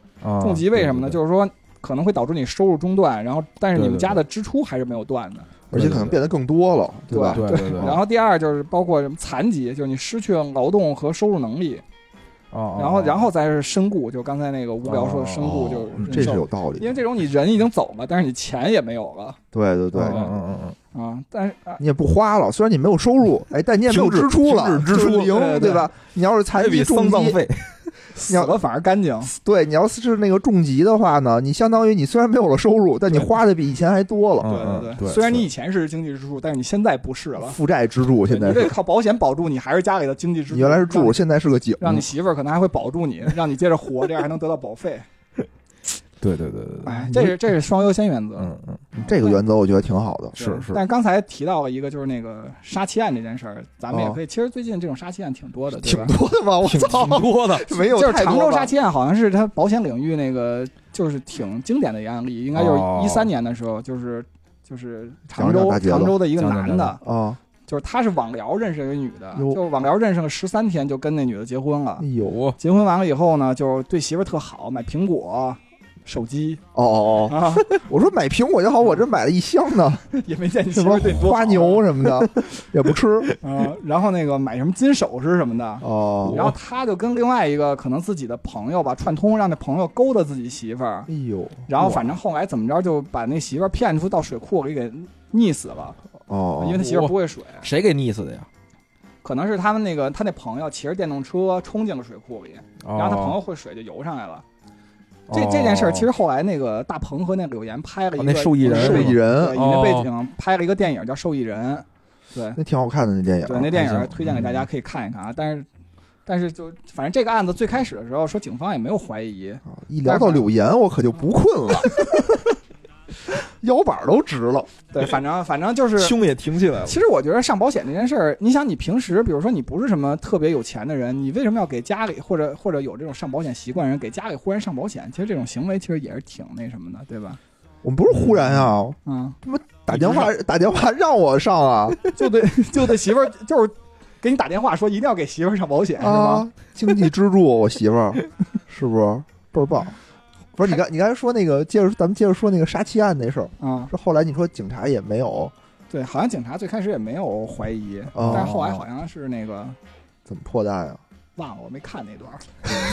S3: 重疾为什么呢？就是说可能会导致你收入中断，然后但是你们家的支出还是没有断的，
S1: 而且可能变得更多了，
S3: 对
S1: 吧？
S2: 对对对。
S3: 然后第二就是包括什么残疾，就是你失去了劳动和收入能力。然后，然后再是身故，就刚才那个无聊说的身故，就
S1: 这是有道理。
S3: 因为这种你人已经走了，但是你钱也没有了。
S1: 对对对，
S2: 嗯嗯
S3: 嗯啊，但是
S1: 你也不花了，虽然你没有收入，哎，但你也没有支出了，
S2: 支出
S1: 零，
S3: 对
S1: 吧？你要是残疾
S2: 丧葬费。
S3: 死了反而干净。
S1: 对，你要是那个重疾的话呢，你相当于你虽然没有了收入，但你花的比以前还多了。
S3: 对对对。虽然你以前是经济支柱，但是你现在不是了。
S1: 负债支柱现在。
S3: 你这靠保险保住你，还是家里的经济支柱？
S1: 你原来是柱，现在是个井。
S3: 让你媳妇儿可能还会保住你，让你接着活，这样还能得到保费。
S2: 对对对对，
S3: 哎，这是这是双优先原则。
S2: 嗯嗯，
S1: 这个原则我觉得挺好的。
S2: 是是。
S3: 但刚才提到了一个，就是那个杀妻案这件事儿，咱们也可以。其实最近这种杀妻案挺多的，
S1: 挺多的吧？我操，
S2: 挺多的，
S1: 没有。
S3: 就是常州杀妻案，好像是他保险领域那个，就是挺经典的一个案例。应该就是一三年的时候，就是就是常州常州的一个男的，
S1: 啊，
S3: 就是他是网聊认识一个女的，
S1: 哟
S3: 就网聊认识了十三天就跟那女的结婚了
S1: 哎。呦，
S2: 我
S3: 结婚完了以后呢，就对媳妇儿特好，买苹果、手机。
S1: 哦哦哦，
S3: 啊，
S1: 我说买苹果就好，我这买了一箱呢，
S3: 也没见你
S1: 什么
S3: 媳妇儿
S1: 牛什么的 也不吃。
S3: 啊。然后那个买什么金首饰什么的，
S1: 哦。
S3: 然后他就跟另外一个可能自己的朋友吧串通，让那朋友勾搭自己媳妇儿，
S1: 哎呦，
S3: 然后反正后来怎么着就把那媳妇儿骗出到水库里给溺死了，
S1: 哦，
S3: 因为他媳妇儿不会水，
S2: 谁给溺死的呀？
S3: 可能是他们那个他那朋友骑着电动车冲进了水库里，
S2: 然
S3: 然后他朋友会水就游上来了。这
S2: 哦
S3: 这件事儿其实后来那个大鹏和那柳岩拍了一
S2: 哦
S3: 个
S2: 那受益人
S1: 受益人
S3: 对以那背
S2: 哦。
S3: 景拍了一个电影叫《受益人》，对。
S1: 那挺好看的那电影，
S3: 对，那电影推荐给大家可以看一看啊。但是但是就反正这个案子最开始的时候说警方也没有怀疑，
S1: 啊一聊到柳岩，我可就不困了，腰板都直了。
S3: 对，反正反正就是
S2: 胸也挺起来了。
S3: 其实我觉得上保险这件事儿，你想你平时比如说你不是什么特别有钱的人，你为什么要给家里或者或者有这种上保险习惯的人给家里忽然上保险？其实这种行为其实也是挺那什么的，对吧？
S1: 我们不是忽然啊，
S3: 嗯，
S1: 打电话打电话让我上啊
S3: 就对就对媳妇儿就是给你打电话说一定要给媳妇儿上保险，是吗？
S1: 啊！经济支柱，我媳妇儿是不是倍儿棒？不是你刚你刚才说那个，接着咱们接着说那个杀妻案那事儿，
S3: 啊、
S1: 是后来你说警察也没有
S3: 对，好像警察最开始也没有怀疑，
S1: 哦
S3: 但是后来好像是那个
S1: 怎么破案啊？
S3: 忘了，我没看那段儿。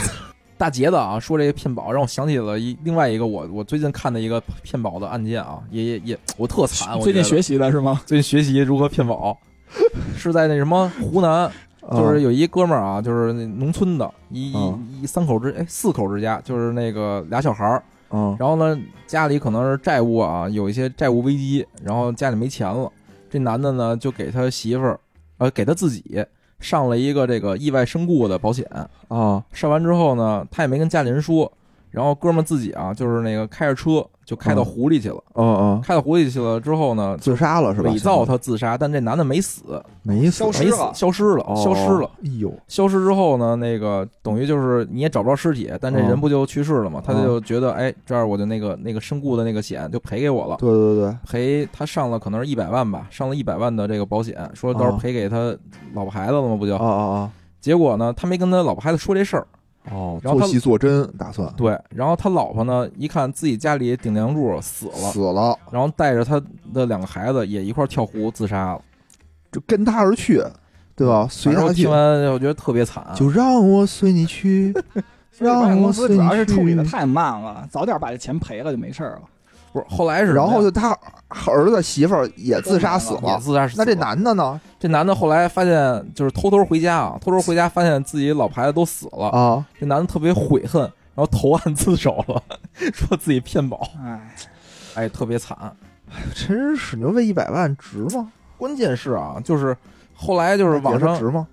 S2: 大杰子啊，说这个骗保，让我想起了一另外一个我我最近看的一个骗保的案件啊，也也也我特惨，我
S3: 最近学习的是吗？
S2: 最近学习如何骗保，是在那什么湖南，就是有一哥们儿啊，就是那农村的一
S1: 嗯。
S2: 一一三口之哎四口之家，就是那个俩小孩儿，
S1: 嗯。
S2: 然后呢家里可能是债务啊，有一些债务危机，然后家里没钱了，这男的呢就给他媳妇儿，呃给他自己上了一个这个意外身故的保险，
S1: 啊。
S2: 上完之后呢，他也没跟家里人说，然后哥们儿自己啊就是那个开着车就开到
S1: 嗯。
S2: 湖里去了，
S1: 嗯嗯，
S2: 开到湖里去了之后呢，
S1: 自杀了是吧？
S2: 伪造他自杀，但这男的没死，
S1: 没死。
S3: 消失
S2: 没死
S3: 了，
S2: 消失了，
S1: 哦。
S2: 消失了。
S1: 哎呦，
S2: 消失之后呢，那个等于就是你也找不着尸体，但这人不就去世了吗？他就觉得，哎，这儿我就那个那个身故的那个险就赔给我了，
S1: 对对对，
S2: 赔他上了可能是一百万吧，上了一百万的这个保险，说到时候
S1: 哦
S2: 赔给他老婆孩子了吗？不就？
S1: 啊啊啊。
S2: 结果呢，他没跟他老婆孩子说这事儿，
S1: 啊！哦，
S2: 然后他
S1: 做戏做真打算
S2: 对，然后他老婆呢，一看自己家里顶梁柱死了，
S1: 死了，
S2: 然后带着他的两个孩子也一块儿跳湖自杀了，
S1: 就跟他而去，对吧？随他去
S2: 反正我听，完我觉得特别惨，
S1: 就让我随你去。
S3: 所以保险公司主要是处理的太慢了，早点把这钱赔了就没事儿了。
S2: 不是后来是
S1: 然后就他儿子媳妇儿也自杀死了，
S2: 也自杀死了。
S1: 那这男的呢？
S2: 这男的后来发现，就是偷偷回家啊，偷偷回家发现自己老婆孩子都死了，
S1: 啊，
S2: 这男的特别悔恨，然后投案自首了，说自己骗保，
S3: 哎，
S2: 哎，特别惨。
S1: 哎真是你说为一百万值吗？
S2: 关键是啊，就是后来就是网上
S1: 值吗？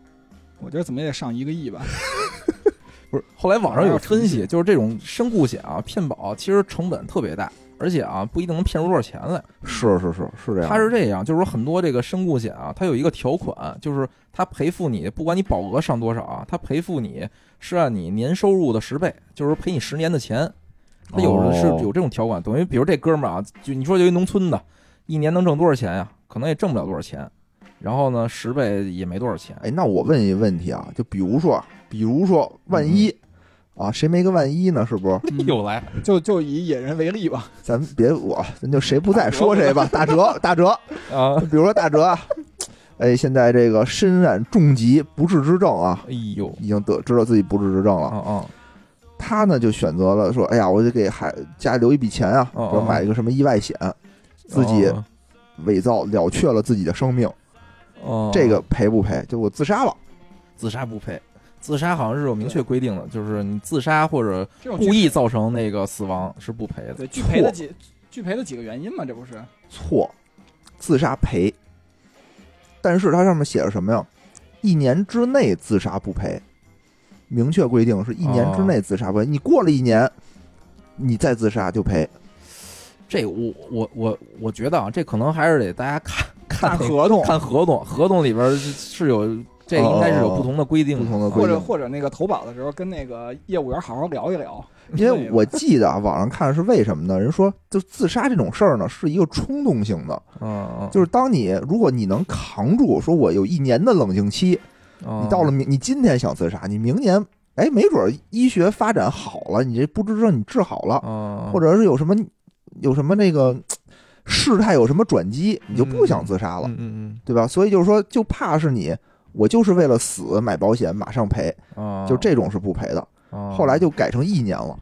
S3: 我觉得怎么也得上一个亿吧。
S2: 不是后来网上有 分析，就是这种身故险啊，骗保其实成本特别大，而且啊不一定能骗出多少钱来。
S1: 是是是是这样。
S2: 他是这样，就是说很多这个身故险啊，它有一个条款，就是它赔付你，不管你保额上多少啊，它赔付你是按你年收入的十倍，就是赔你十年的钱。他有的是
S1: 哦
S2: 有这种条款，等于比如这哥们儿啊，就你说就一农村的，一年能挣多少钱呀？可能也挣不了多少钱，然后呢，十倍也没多少钱。
S1: 哎，那我问一个问题啊，就比如说，比如说万一、啊，谁没个万一呢？是不是？
S3: 嗯
S2: 又来，
S3: 就就以野人为例吧，
S1: 咱别我，咱就谁不在说谁吧。大哲，大哲，
S2: 啊，
S1: 比如说大哲啊，哎，现在这个身染重疾不治之症啊，
S2: 哎呦，
S1: 已经得知道自己不治之症了。
S2: 啊啊，
S1: 他呢就选择了说，哎呀，我得给孩家里留一笔钱啊，
S2: 哦哦
S1: 说买一个什么意外险，自己
S2: 哦
S1: 伪造了却了自己的生命，
S2: 哦，
S1: 这个赔不赔？就我自杀了，
S2: 自杀不赔，自杀好像是有明确规定的，就是你自杀或者故意造成那个死亡是不赔的。
S3: 对拒赔的几拒赔的几个原因嘛，这不是？
S1: 错，自杀赔。但是它上面写着什么呀？一年之内自杀不赔，明确规定是一年之内自杀不赔。你过了一年，你再自杀就赔。
S2: 这我我我我觉得啊，这可能还是得大家看看
S3: 看合同，
S2: 看合同，合同里边是是有这应该是有不同的规定的，
S1: 不同的规定。
S3: 或者或者那个投保的时候跟那个业务员好好聊一聊，
S1: 因为我记得啊，网上看是为什么呢？人说就自杀这种事儿呢，是一个冲动性的，就是当你如果你能扛住，说我有一年的冷静期，
S2: 嗯
S1: 你到了明，你今天想自杀，你明年，哎，没准儿医学发展好了，你这不治之症你治好了，
S2: 嗯，
S1: 或者是有什么有什么那个事态有什么转机，你就不想自杀了，
S2: 嗯嗯。
S1: 对吧？所以就是说，就怕是你，我就是为了死买保险，马上赔，
S2: 嗯，
S1: 就这种是不赔的。
S2: 嗯，
S1: 后来就改成一年了。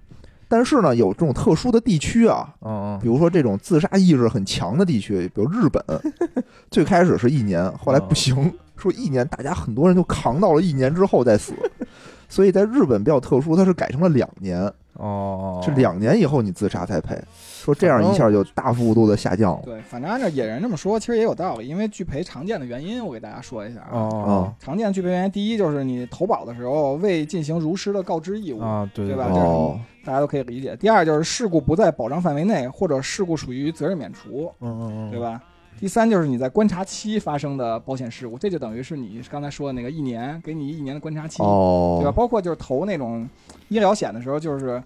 S1: 但是呢，有这种特殊的地区啊，
S2: 嗯
S1: 比如说这种自杀意识很强的地区，比如日本，最开始是一年，后来不行，说一年，大家很多人就扛到了一年之后再死。所以在日本比较特殊，它是改成了两年，
S2: 哦，
S1: 是两年以后你自杀才赔。说这样一下就大幅度的下降了。
S3: 对，反正按照野人这么说，其实也有道理。因为拒赔常见的原因，我给大家说一下啊。
S2: 哦
S3: 常见拒赔原因，第一就是你投保的时候未进行如实的告知义务，
S2: 啊，对
S3: 对吧
S2: 对
S1: 哦，
S3: 大家都可以理解。第二就是事故不在保障范围内，或者事故属于责任免除，
S2: 嗯嗯嗯，
S3: 对？吧？第三就是你在观察期发生的保险事故，这就等于是你刚才说的那个一年，给你一年的观察期，
S1: 哦，
S3: 对吧？包括就是投那种医疗险的时候，就是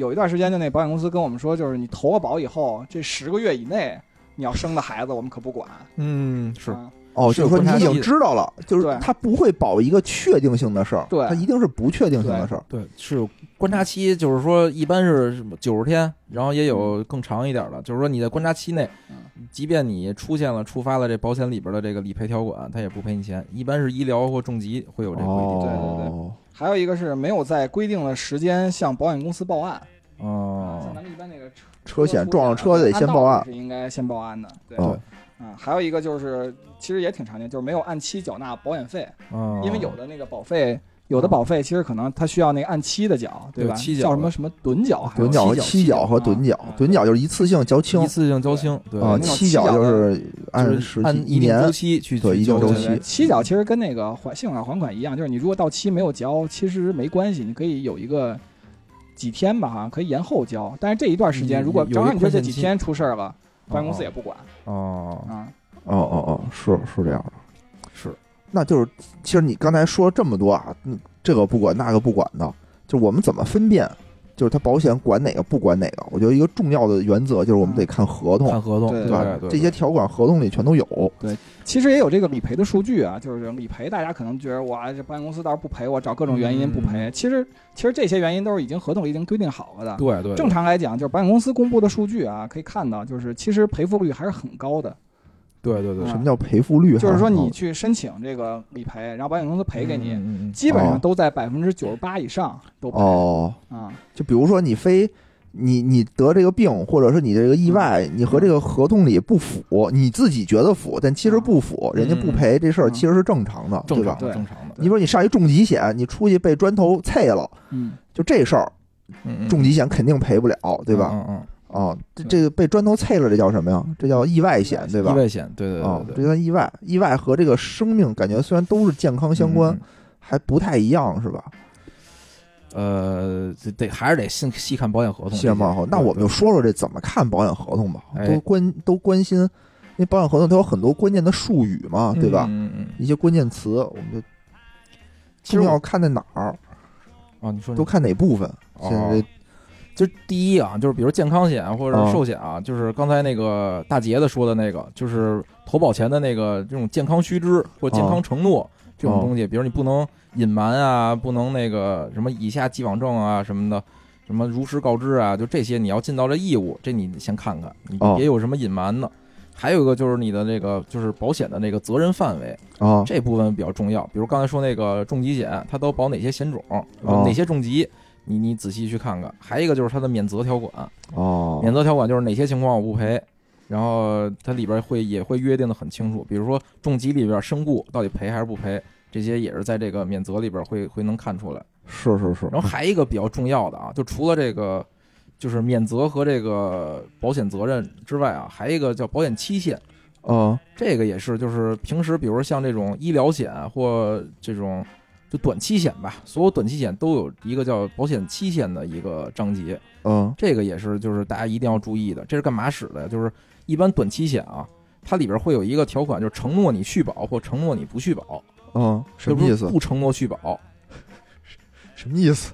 S3: 有一段时间，就那保险公司跟我们说，就是你投了保以后，这十个月以内你要生的孩子，我们可不管。
S2: 嗯，是。
S3: 啊。
S1: 哦，就是说你已经知道了，就是
S3: 对。
S1: 他不会保一个确定性的事儿，
S3: 对。
S1: 他一定是不确定性的事儿。
S2: 对，是有观察期，就是说一般是九十天，然后也有更长一点的，就是说你在观察期内
S3: 嗯，
S2: 即便你出现了触发了这保险里边的这个理赔条款，他也不赔你钱，一般是医疗或重疾会有这个规定。
S3: 对对
S1: 哦，
S3: 还有一个是没有在规定的时间向保险公司报案。
S2: 哦
S3: 像咱们一般那个车
S1: 车险撞了车得先报案。
S3: 是应该先报案的。对，
S1: 哦
S3: 啊，还有一个就是其实也挺常见，就是没有按期缴纳保险费，
S2: 哦，
S3: 因为有的那个保费。有的保费其实可能它需要那个按期的缴，对吧？
S2: 对期缴
S3: 叫什么什么趸缴还是
S1: 趸缴和
S2: 期缴
S1: 期缴和趸缴
S3: 啊，
S1: 趸缴就是一次性交清
S2: 一次性交清，对
S1: 啊，
S3: 那种
S1: 期缴就是按时
S2: 按一
S1: 年
S2: 周期去
S1: 对
S2: 去交的
S1: 一定周期
S3: 对对期缴其实跟那个还信用卡还款一样，就是你如果到期没有交，其实没关系，你可以有一个几天吧，好像可以延后交。但是这一段时间，如果
S2: 有
S3: 正好你说这几天出事儿了，保险公司也不管
S2: 哦，
S3: 啊。
S1: 哦哦哦，是是这样的。
S2: 是
S1: 那就是，其实你刚才说这么多啊，嗯这个不管那个不管的，就我们怎么分辨？就是他保险管哪个不管哪个？我觉得一个重要的原则就是我们得看合同，
S2: 看合同，
S3: 对
S2: 对
S1: 吧？
S2: 对，
S1: 这些条款合同里全都有。
S3: 对其实也有这个理赔的数据啊，就是理赔，大家可能觉得哇，这保险公司倒是不赔我，找各种原因不赔。
S2: 嗯
S3: 其实其实这些原因都是已经合同已经规定好了的。
S2: 对对，
S3: 正常来讲，就是保险公司公布的数据啊，可以看到，就是其实赔付率还是很高的。
S2: 对对对，
S3: 啊。
S1: 什么叫赔付率？
S3: 就是说你去申请这个理赔，然后保险公司赔给你，基本
S1: 哦
S3: 上都在百分之九十八以上都赔
S1: 哦，
S3: 啊。
S1: 就比如说你非你你得这个病，或者是你这个意外，
S3: 嗯。
S1: 你和这个合同里不符，你自己觉得符，但其实不符，人家不赔，这事儿
S3: 嗯。
S1: 其实是正常的，对吧
S2: 正常？的
S3: 对
S2: 正常的，
S1: 你说你上一重疾险，你出去被砖头碎了，
S3: 嗯，
S1: 就这事儿，重疾险肯定赔不了，对吧？
S2: 嗯嗯
S1: 啊，这这个被砖头碎了，这叫什么呀？这叫意外险，对
S2: 嗯，
S1: 吧
S2: 意？外险，对对
S1: 啊，这
S2: 对对，
S1: 叫意外，意外和这个生命感觉虽然都是健康相关，
S2: 嗯
S1: 还不太一样，是吧？
S2: 呃，这得还是得细细看保险合同。
S1: 细看保险合同，那我们就说说这怎么看保险合同吧。
S2: 哎
S1: 都关都关心，因为保险合同它有很多关键的术语嘛，对吧？
S2: 嗯嗯嗯，
S1: 一些关键词，我们就
S2: 其实
S1: 要看在哪儿，
S2: 啊，你说
S1: 都看哪部分。
S2: 哦
S1: 现在这
S2: 就是第一啊，就是比如健康险或者寿险啊，就是刚才那个大杰子说的那个，就是投保前的那个这种健康须知或健康承诺这种东西，比如你不能隐瞒啊，不能那个什么以下既往症啊什么的，什么如实告知啊，就这些你要尽到这义务，这你先看看，你
S1: 哦。
S2: 别有什么隐瞒的。还有一个就是你的这个就是保险的那个责任范围，
S1: 啊，
S2: 这部分比较重要。比如刚才说那个重疾险，它都保哪些险种，
S1: 哦。
S2: 哪些重疾，你你仔细去看看。还有一个就是它的免责条款，
S1: 哦，
S2: 免责条款就是哪些情况我不赔，然后它里边会也会约定的很清楚。比如说重疾里边身故到底赔还是不赔，这些也是在这个免责里边会会能看出来。
S1: 是是是，
S2: 然后还一个比较重要的啊，就除了这个就是免责和这个保险责任之外啊，还有一个叫保险期限。
S1: 嗯
S2: 这个也是，就是平时比如说像这种医疗险或这种就短期险吧，所有短期险都有一个叫保险期限的一个章节，
S1: 嗯
S2: 这个也是就是大家一定要注意的。这是干嘛使的呀？就是一般短期险啊，它里边会有一个条款，就是承诺你续保或承诺你不续保。
S1: 嗯，什么意思？
S2: 不承诺续保，
S1: 什么意思？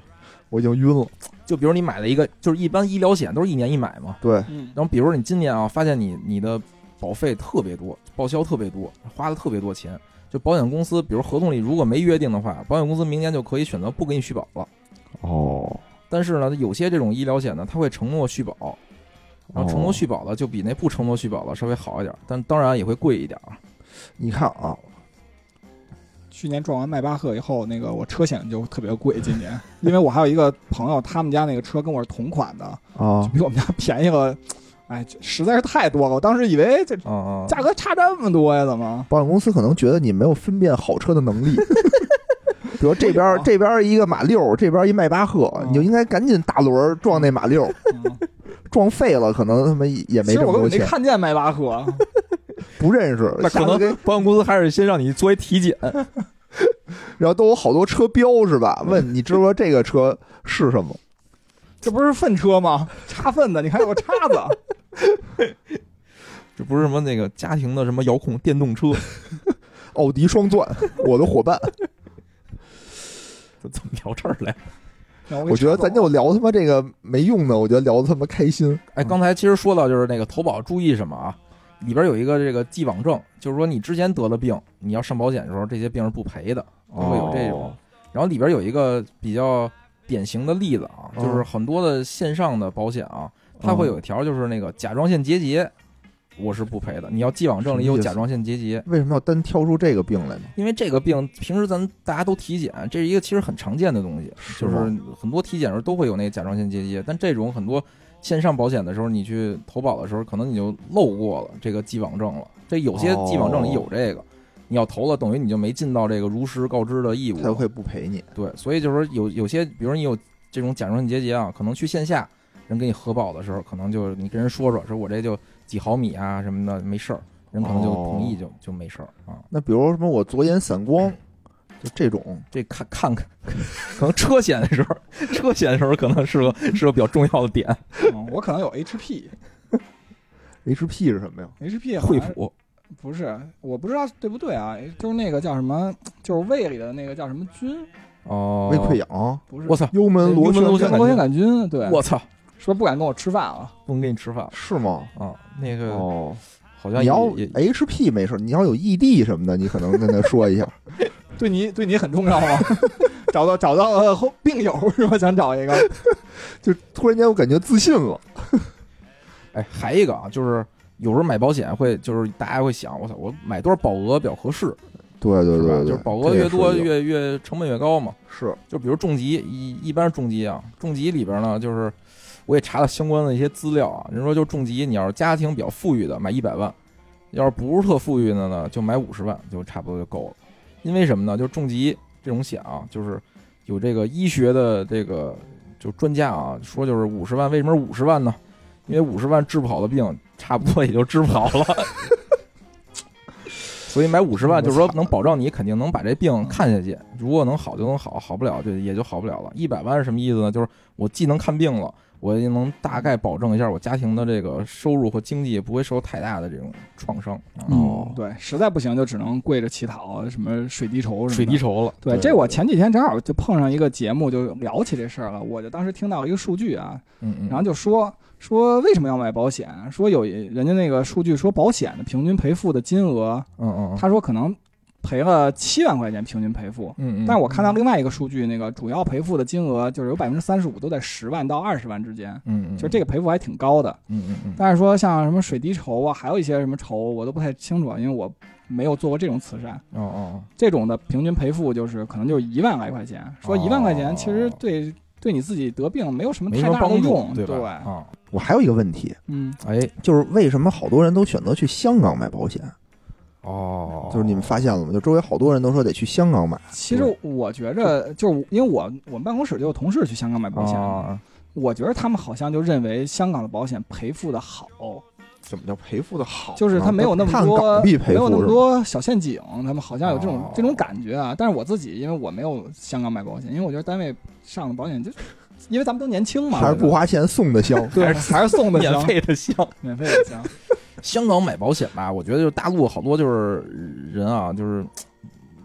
S1: 我已经晕了。
S2: 就比如你买了一个，就是一般医疗险都是一年一买嘛。
S1: 对，
S3: 嗯
S2: 然后比如你今年啊，发现你你的保费特别多，报销特别多，花了特别多钱，就保险公司，比如合同里如果没约定的话，保险公司明年就可以选择不给你续保了。
S1: 哦，
S2: 但是呢，有些这种医疗险呢，它会承诺续保，然后承诺
S1: 哦
S2: 续保的就比那不承诺续保的稍微好一点，但当然也会贵一点啊。
S1: 你看啊，
S3: 去年撞完迈巴赫以后，那个我车险就特别贵。今年，因为我还有一个朋友，他们家那个车跟我是同款的，
S1: 啊，
S3: 比我们家便宜了，哎，这实在是太多了。我当时以为这价格差这么多呀，怎么？
S1: 保险公司可能觉得你没有分辨好车的能力。比如这边
S3: 哦
S1: 这边一个马六，这边一迈巴赫，
S3: 嗯
S1: 你就应该赶紧大轮儿撞那马六，
S3: 嗯
S1: 撞废了可能他妈也没这么多钱，没
S3: 看见迈巴赫，
S1: 不认识。
S2: 那可能
S1: 下次给
S2: 保险公司还是先让你做一体检，
S1: 然后都有好多车标是吧？问你知不知道这个车是什么？
S3: 这不是粪车吗？插粪的，你看有个叉子。
S2: 这不是什么那个家庭的什么遥控电动车，
S1: 奥迪双钻，我的伙伴。
S2: 怎么聊这儿来？
S1: 我觉得咱就聊他妈这个没用的，我觉得聊的他妈开心。
S2: 哎，刚才其实说到就是那个投保注意什么啊？里边有一个这个既往症，就是说你之前得了病，你要上保险的时候，这些病是不赔的，都会有这种。
S1: 哦
S2: 然后里边有一个比较典型的例子啊，
S1: 哦
S2: 就是很多的线上的保险啊，它会有一条就是那个甲状腺结节，我是不赔的。你要既往症里有甲状腺结节，
S1: 为什么要单挑出这个病来呢？
S2: 因为这个病平时咱大家都体检，这是一个其实很常见的东西，就是很多体检时候都会有那个甲状腺结节，但这种很多线上保险的时候，你去投保的时候，可能你就漏过了这个既往症了。这有些既往症里有这个，你要投了，等于你就没尽到这个如实告知的义务了。
S1: 他会不赔你。
S2: 对，所以就是说有有些，比如你有这种甲状腺结节啊，可能去线下人给你核保的时候，可能就你跟人说说，说我这就几毫米啊什么的，没事儿，人可能就同意就、就没事儿啊。
S1: 那比如什么我左眼散光，就这种
S2: 这看看看，可能车险的时候，车险的时候可能是个是个比较重要的点。
S3: 嗯我可能有 HP，HP
S1: HP 是什么呀
S3: ？？HP
S2: 惠普
S3: 不是，我不知道对不对啊？就是那个叫什么，就是胃里的那个叫什么菌，
S2: 哦，
S1: 胃溃疡
S3: 不是
S2: 我操，
S1: 幽门螺
S2: 幽门螺
S1: 旋
S2: 旋
S3: 螺旋杆菌，对，
S2: 我操，
S3: 说不敢跟我吃饭了。
S2: 不能跟你吃饭了
S1: 是吗？
S2: 啊！那个
S1: 哦，
S2: 好像也
S1: 你要
S2: 也
S1: HP 没事，你要有异地什么的，你可能跟他说一下。
S3: 对你对你很重要啊？找到找到了后病友是吧？想找一个，
S1: 就突然间我感觉自信了。
S2: 哎，还一个啊，就是有时候买保险会，就是大家会想，我操，我买多少保额比较合适，
S1: 对对？对对，
S2: 就是保额越多越越成本越高嘛。
S1: 是
S2: 就比如重疾，一一般重疾啊，重疾里边呢，就是我也查了相关的一些资料啊，人说就重疾，你要是家庭比较富裕的，买一百万；要是不是特富裕的呢，就买五十万，就差不多就够了。因为什么呢？就重疾这种险啊，就是有这个医学的这个就专家啊说，就是五十万，为什么五十万呢？因为五十万治不好的病，差不多也就治不好了。所以买五十万就是说能保障你肯定能把这病看下去，如果能好就能好，好不了就也就好不了了。一百万是什么意思呢？就是我既能看病了，我也能大概保证一下我家庭的这个收入和经济也不会受太大的这种创伤。啊
S1: 哦
S3: 对，实在不行就只能跪着乞讨，什么水滴筹什么
S2: 水滴。筹了，
S3: 对，这我前几天正好就碰上一个节目，就聊起这事儿了。我就当时听到一个数据啊，
S2: 嗯嗯，
S3: 然后就说说为什么要买保险？说有人家那个数据说保险的平均赔付的金额，
S2: 嗯嗯嗯，
S3: 他说可能赔了七万块钱平均赔付。
S2: 嗯嗯，
S3: 但是我看到另外一个数据，那个主要赔付的金额就是有百分之三十五都在十万到二十万之间，
S2: 嗯嗯，
S3: 就这个赔付还挺高的。
S2: 嗯嗯嗯，
S3: 但是说像什么水滴筹啊，还有一些什么筹，我都不太清楚，因为我没有做过这种慈善。
S2: 哦哦，
S3: 这种的平均赔付就是可能就是一万来块钱，说一万块钱其实对对你自己得病没有什么
S2: 没
S3: 太大的
S2: 帮助
S3: 用，，
S2: 对吧？啊，
S1: 我还有一个问题，
S3: 嗯，
S2: 哎，
S1: 就是为什么好多人都选择去香港买保险？
S2: 哦，
S1: 就是你们发现了吗？就周围好多人都说得去香港买。
S3: 其实我觉着就是因为我我们办公室就有同事去香港买保险，
S2: 啊，
S3: 我觉得他们好像就认为香港的保险赔付的好，
S1: 怎么叫赔付的好呢？
S3: 就是他没有那么
S1: 看
S3: 多
S1: 港币赔
S3: 没有那么？多小陷阱，他们好像有这种、
S2: 哦
S3: 这种感觉啊。但是我自己因为我没有香港买保险，因为我觉得单位上的保险就因为咱们都年轻嘛，
S1: 还是不花钱送的香？
S3: 对，
S2: 还是
S3: 送的香免，
S2: 费的香。
S3: 免费的香。
S2: 香港买保险吧，我觉得就是大陆好多就是人啊，就是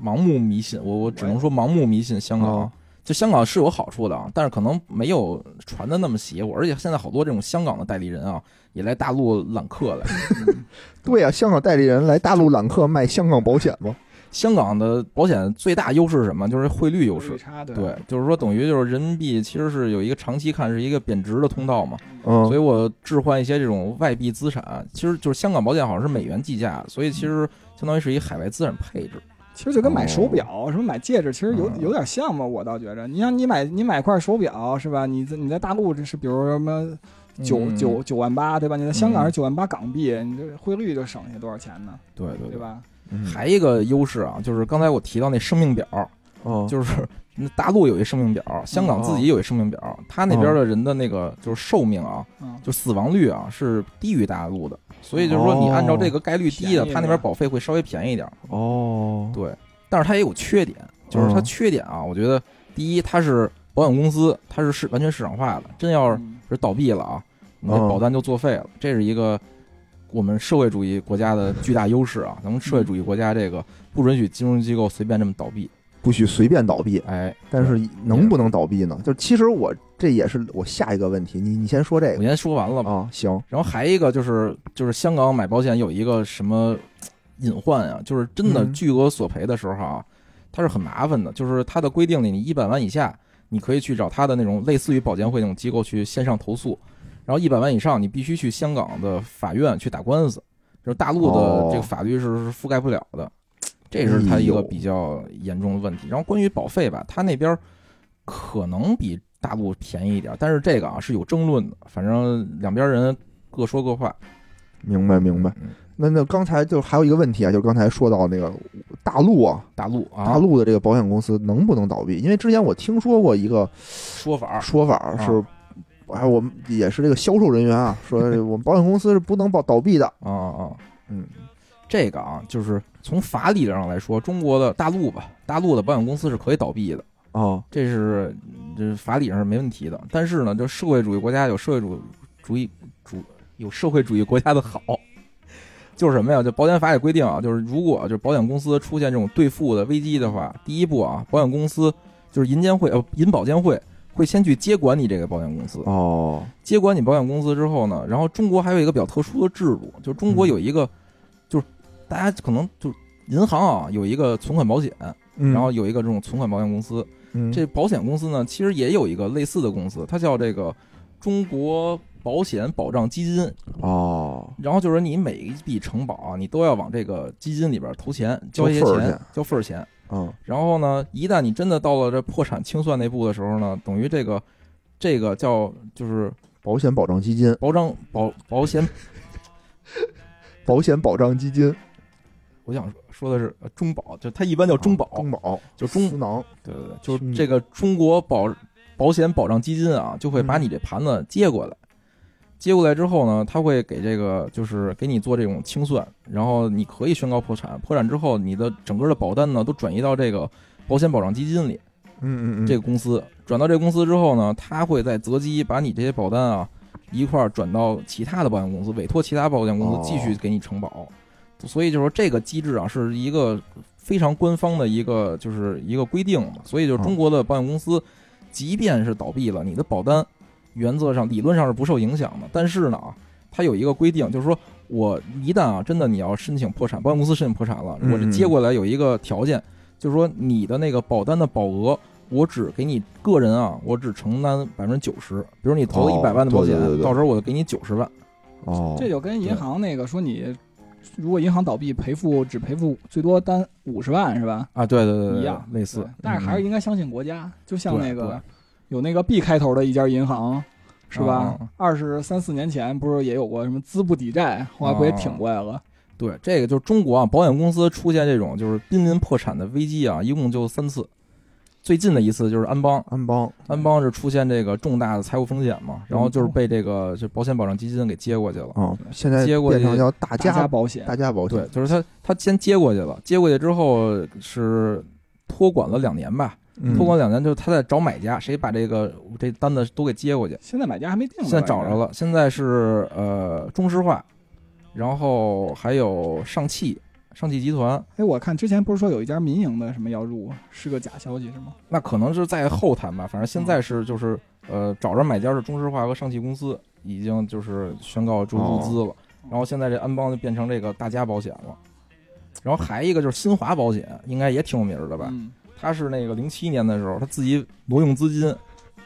S2: 盲目迷信，我我只能说盲目迷信香港。
S1: 哦
S2: 就香港是有好处的啊，但是可能没有传的那么邪乎，而且现在好多这种香港的代理人啊，也来大陆揽客了。
S1: 对呀、香港代理人来大陆揽客卖香港保险吗？
S2: 香港的保险最大优势是什么？就是汇率优势。
S3: 对
S2: 对，就是说等于就是人民币其实是有一个长期看是一个贬值的通道嘛，
S1: 嗯，
S2: 所以我置换一些这种外币资产，其实就是香港保险好像是美元计价，所以其实相当于是一海外资产配置。
S3: 其实就跟买手表、什么买戒指，其实有
S2: 嗯
S3: 有点像嘛。我倒觉着，你像你买你买块手表是吧？你在你在大陆这是比如什么九
S2: 嗯
S3: 九九万八对吧？你在香港
S2: 嗯
S3: 是九万八港币，你这汇率就省下多少钱呢？
S2: 对对
S3: 对？吧？
S1: 嗯。
S2: 还一个优势啊，就是刚才我提到那生命表，
S1: 哦，
S2: 就是那 大陆有一生命表，香港自己有一生命表，他那边的人的那个就是寿命啊，
S3: 嗯，
S2: 就死亡率啊是低于大陆的，所以就是说你按照这个概率低的，他那边保费会稍微便宜一点。
S1: 哦，
S2: 对，但是它也有缺点，就是它
S1: 嗯
S2: 缺点啊，我觉得第一，它是保险公司，它是市完全市场化的，真要
S3: 嗯。
S2: 是倒闭了啊，你的
S1: 嗯。
S2: 保单就作废了，这是一个我们社会主义国家的巨大优势啊。咱们社会主义国家这个不允许金融机构随便这么倒闭，
S1: 不许随便倒闭，
S2: 哎，
S1: 但是能不能倒闭呢？就其实我这也是我下一个问题，你你先说这个
S2: 我先说完了吧。
S1: 啊，行，
S2: 然后还一个就是就是香港买保险有一个什么隐患啊，就是真的
S1: 嗯
S2: 巨额索赔的时候啊，它是很麻烦的，就是它的规定里，你一百万以下，你可以去找它的那种类似于保监会那种机构去线上投诉，然后一百万以上，你必须去香港的法院去打官司，就是大陆
S1: 哦
S2: 的这个法律是是覆盖不了的，这是它一个比较严重的问题。然后关于保费吧，它那边可能比大陆便宜一点，但是这个啊是有争论的，反正两边人各说各话。
S1: 明白明白。
S2: 嗯
S1: 那那刚才就还有一个问题啊，就是刚才说到那个大陆啊，
S2: 大陆啊，
S1: 大陆的这个保险公司能不能倒闭？因为之前我听说过一个
S2: 说法儿
S1: 说法是，哎，我们也是这个销售人员啊，说 我们保险公司是不能保倒闭的。
S2: 啊啊啊，
S1: 嗯，
S2: 这个啊，就是从法理上来说，中国的大陆吧，大陆的保险公司是可以倒闭的，
S1: 哦，
S2: 这是这法理上是没问题的。但是呢，就社会主义国家有社会主主义主有社会主义国家的好，就是什么呀？就保险法也规定啊，就是如果就是保险公司出现这种兑付的危机的话，第一步啊，保险公司就是银监会呃银保监会会先去接管你这个保险公司，
S1: 哦，
S2: 接管你保险公司之后呢，然后中国还有一个比较特殊的制度，就是中国有一个，就是大家可能就是银行啊有一个存款保险，
S1: 嗯。
S2: 然后有一个这种存款保险公司。
S1: 嗯。
S2: 这保险公司呢，其实也有一个类似的公司，它叫这个中国保险保障基金。
S1: 哦，
S2: 然后就是你每一笔承保啊，你都要往这个基金里边投钱，交一些钱，
S1: 交份儿钱。嗯。
S2: 然后呢，一旦你真的到了这破产清算那步的时候呢，等于这个这个叫就是
S1: 保险保障基金，
S2: 保障保保险。
S1: 保险保障基金，
S2: 我想说的是呃中保，就它一般叫中保，
S1: 中保
S2: 就中对对对，就是这个中国保保险保障基金啊，就会把
S1: 嗯。
S2: 你这盘子接过来。接过来之后呢，他会给这个就是给你做这种清算，然后你可以宣告破产。破产之后，你的整个的保单呢都转移到这个保险保障基金里。
S1: 嗯嗯嗯，
S2: 这个公司转到这个公司之后呢，他会再择机把你这些保单啊一块儿转到其他的保险公司，委托其他保险公
S1: 哦
S2: 司继续给你承保。所以就是说这个机制啊是一个非常官方的一个就是一个规定嘛。所以就是中国的保险公司，即便是倒闭了，你的保单原则上理论上是不受影响的。但是呢啊，它有一个规定，就是说我一旦啊真的你要申请破产，保险公司申请破产了，
S1: 嗯
S2: 我这接过来有一个条件，就是说你的那个保单的保额。我只给你个人啊，我只承担百分之九十。比如你投了
S1: 哦
S2: 一百万的保险，
S1: 对对对对
S2: 到时候我就给你九十万。
S1: 哦，
S3: 这就跟银行那个说你，如果银行倒闭赔付只赔付最多单五十万是吧？
S2: 啊，对对对对，
S3: 一样
S2: 类似，
S3: 但是还是
S2: 嗯
S3: 应该相信国家，就像那个有那个 B 开头的一家银行。是吧
S2: 啊？
S3: 二十三四年前不是也有过什么资不抵债，后来不也挺过来了？
S2: 对这个就是中国啊，保险公司出现这种就是濒临破产的危机啊，一共就三次。最近的一次就是安邦，
S1: 安邦，
S2: 安邦是出现这个重大的财务风险嘛，然后就是被这个就保险保障基金给接过去了。
S1: 啊，现在
S2: 接过去
S1: 变成叫大
S3: 大家
S1: 家
S3: 保险
S1: 大家保险
S2: 对，，就是他他先接过去了，接过去之后是托管了两年吧，
S1: 嗯
S2: 托管两年，就是他在找买家，谁把这个这单子都给接过去。
S3: 现在买家还没定呢，
S2: 现在找着了，现在是呃中石化，然后还有上汽，上汽集团，
S3: 哎，我看之前不是说有一家民营的什么要入，是个假消息是吗？
S2: 那可能是在后谈吧，反正现在是就是呃找着买家是中石化和上汽公司，已经就是宣告注入资了，然后现在这安邦就变成这个大家保险了，然后还一个就是新华保险，应该也挺有名的吧？
S3: 嗯，
S2: 他是那个零七年的时候他自己挪用资金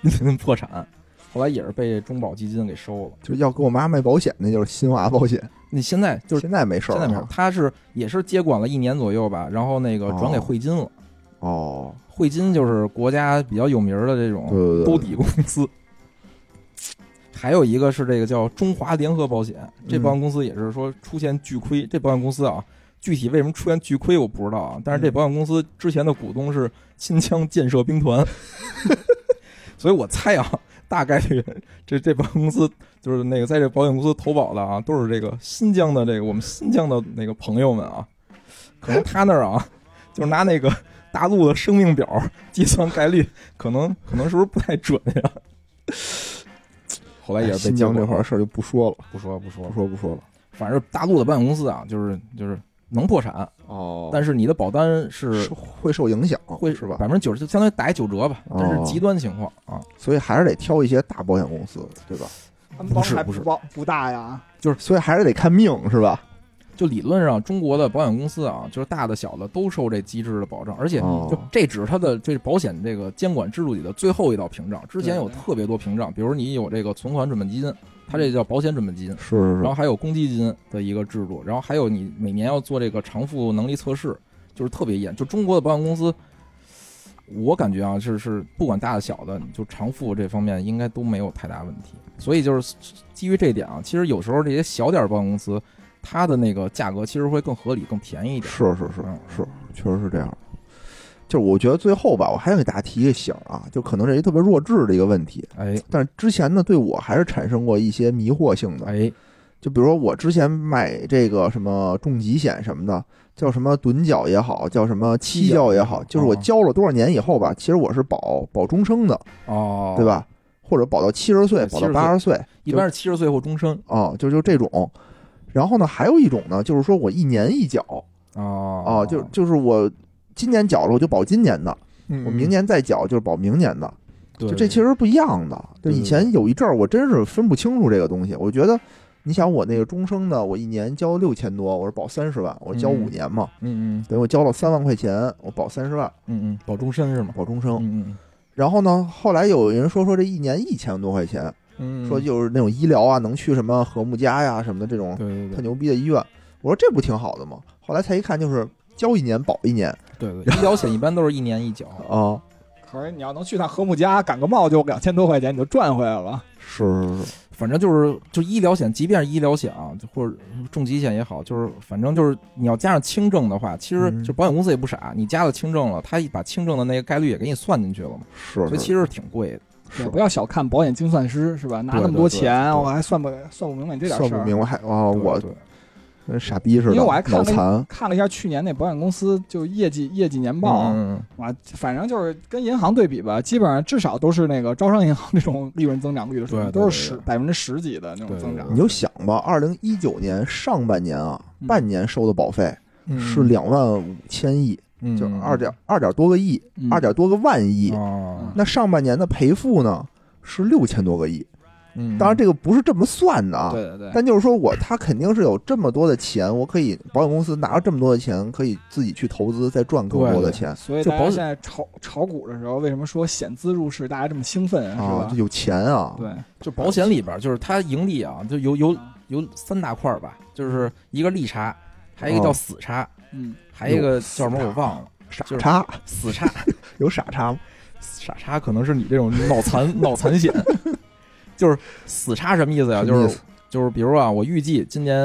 S2: 破产，后来也是被中保基金给收了。
S1: 就是要给我妈卖保险，那就是新华保险。
S2: 你现在就是
S1: 现在没事儿，
S2: 现在没事，他是也是接管了一年左右吧，然后那个转给汇金了。
S1: 哦，
S2: 汇金就是国家比较有名的这种兜底公司。还有一个是这个叫中华联合保险，这保险公司也是说出现巨亏。这保险公司啊，具体为什么出现巨亏我不知道啊，但是这保险公司之前的股东是新疆建设兵团，所以我猜啊，大概率这这保险公司就是那个在这保险公司投保的啊，都是这个新疆的这个我们新疆的那个朋友们啊，可能他那儿啊，就是拿那个大陆的生命表计算概率，可能可能是不是不太准呀？后来也是被
S1: 新疆这块儿事儿就不说了，
S2: 不说不说
S1: 不，说不说了。
S2: 反正大陆的保险公司啊，就是就是能破产，
S1: 哦
S2: 但是你的保单是
S1: 是会受影响，
S2: 会
S1: 是吧？
S2: 百分之九十，就相当于打一九折吧，
S1: 哦
S2: 这是极端情况啊。
S1: 所以还是得挑一些大保险公司，对吧？
S2: 不是不是
S3: 不不大呀，就是
S1: 所以还是得看命，是吧？
S2: 就理论上，中国的保险公司啊，就是大的小的都受这机制的保障，而且
S1: 哦
S2: 就这只是它的这保险这个监管制度里的最后一道屏障。之前有特别多屏障，比如你有这个存款准备基金，它这叫保险准备金，
S1: 是是是，
S2: 然后还有公积金的一个制度，然后还有你每年要做这个偿付能力测试，就是特别严。就中国的保险公司，我感觉啊，是是不管大的小的，就偿付这方面应该都没有太大问题。所以就是基于这一点啊，其实有时候这些小点儿保险公司，它的那个价格其实会更合理、更便宜一点。
S1: 是是是
S2: 嗯
S1: 是，确实是这样。就是我觉得最后吧，我还想给大家提一个醒啊，就可能是一特别弱智的一个问题，
S2: 哎
S1: 但是之前呢，对我还是产生过一些迷惑性的。
S2: 哎，
S1: 就比如说我之前买这个什么重疾险什么的，叫什么趸缴也好，叫什么期缴也好，就是我
S2: 哦
S1: 交了多少年以后吧，其实我是保保终生的，
S2: 哦，
S1: 对？吧？或者保到七十岁，保到八十岁，
S2: 一般是七十岁或终生。
S1: 啊，就就这种。然后呢，还有一种呢，就是说我一年一缴
S2: 哦
S1: 啊，就就是我今年缴了，我就保今年的；
S2: 嗯
S1: 我明年再缴，就是保明年的。就这其实不一样的。就以前有一阵儿，我真是分不清楚这个东西。我觉得，你想我那个终生的，我一年交六千多，我是保三十万，我交五
S2: 嗯
S1: 年嘛，
S2: 嗯嗯
S1: 等于我交了三万块钱，我保三十万，
S2: 嗯嗯，保终身是吗？
S1: 保终生。
S2: 嗯嗯
S1: 然后呢，后来有人说说这一年一千多块钱，
S2: 嗯，
S1: 说就是那种医疗啊，能去什么和睦家呀什么的这种特牛逼的医院。我说这不挺好的吗？后来才一看，就是交一年保一年
S2: 对对，医疗险一般都是一年一缴。
S1: 啊。
S3: 可是你要能去趟和睦家感个冒就两千多块钱，你就赚回来了。
S1: 是是是，
S2: 反正就是就医疗险，即便是医疗险啊，就或者重疾险也好，就是反正就是你要加上轻症的话，其实
S1: 嗯
S2: 就保险公司也不傻，你加了轻症了，他把轻症的那个概率也给你算进去了嘛，
S1: 是是
S2: 所以其实挺贵的。
S3: 不要小看保险精算师是吧？拿那么多钱，
S2: 对
S3: 我还算不算不明白你这点事儿。
S1: 算不明白还啊，我
S2: 对
S1: 跟傻逼似的，
S3: 因为我还看了一
S1: 脑残。
S3: 看了一下去年那保险公司就业绩业绩年报，
S2: 嗯，
S3: 哇，反正就是跟银行对比吧，基本上至少都是那个招商银行 这种利润增长率的水平，
S2: 对对
S3: 都是十百分之十几的那种增长
S1: 你。就想吧，二零一九年上半年啊，
S3: 嗯
S1: 半年收的保费
S2: 嗯
S1: 是两万五千亿，
S2: 嗯
S1: 就是二点二点多个亿，
S3: 嗯
S1: 二点多个万亿。
S2: 哦，
S1: 那上半年的赔付呢是六千多个亿，
S2: 嗯，
S1: 当然这个不是这么算的啊。
S3: 对对对，
S1: 但就是说我他肯定是有这么多的钱，我可以保险公司拿着这么多的钱，可以自己去投资，再赚更多
S2: 对对
S1: 的钱
S3: 所以
S2: 就保险
S3: 大家现在炒炒股的时候，为什么说险资入市，大家这么兴奋是
S1: 啊，
S3: 吧
S1: 就？有钱啊。
S3: 对，
S2: 就保险里边，就是它盈利啊，就有有有三大块儿吧，就是一个利差，还有一个叫死差，
S3: 嗯，
S2: 还有一个叫什么我忘了，
S1: 傻叉
S2: 死差。
S1: 有傻叉吗？
S2: 傻叉可能是你这种脑残 脑残险，就是死差什么意思呀？就是就是比如啊，我预计今年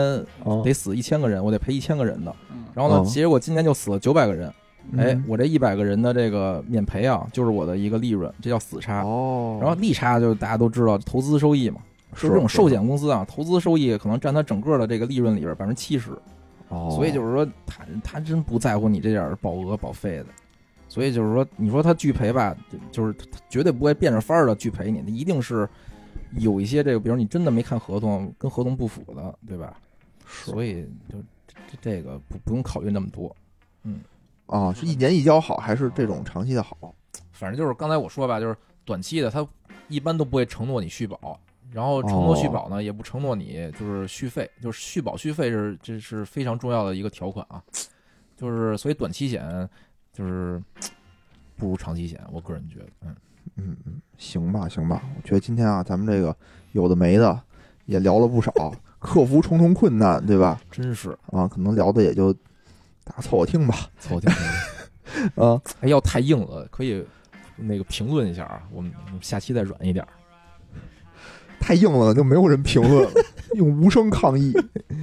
S1: 哦。
S2: 得死一千个人，我得赔一千个人的，
S3: 嗯。
S2: 然后呢，
S1: 哦。
S2: 结果今年就死了九百个人，哎
S1: 嗯，
S2: 我这一百个人的这个免赔啊，就是我的一个利润，这叫死差。
S1: 哦，
S2: 然后利差就大家都知道，投资收益嘛，就是这种寿险公司啊，投资收益可能占它整个的这个利润里边百分之七十，
S1: 哦，
S2: 所以就是说他他真不在乎你这点儿保额保费的，所以就是说你说他拒赔吧，就就是他绝对不会变着法儿的拒赔你，他一定是有一些这个，比如你真的没看合同，跟合同不符的，对吧？所以就这这个不不用考虑那么多。
S1: 嗯啊，是一年一交好，还是这种长期的好？
S2: 反正就是刚才我说吧，就是短期的，他一般都不会承诺你续保，然后承诺续保呢，也不承诺你就是续费，就是续保续费是这是非常重要的一个条款啊。就是所以短期险就是不如长期险，我个人觉得，嗯
S1: 嗯嗯，行吧行吧，我觉得今天啊，咱们这个有的没的也聊了不少，克服重重困难，对吧？
S2: 真是
S1: 啊，可能聊的也就大家凑合听吧。
S2: 凑合听。
S1: 啊，
S2: 哎，要太硬了，可以那个评论一下啊，我们下期再软一点儿。
S1: 太硬了就没有人评论了，用无声抗议，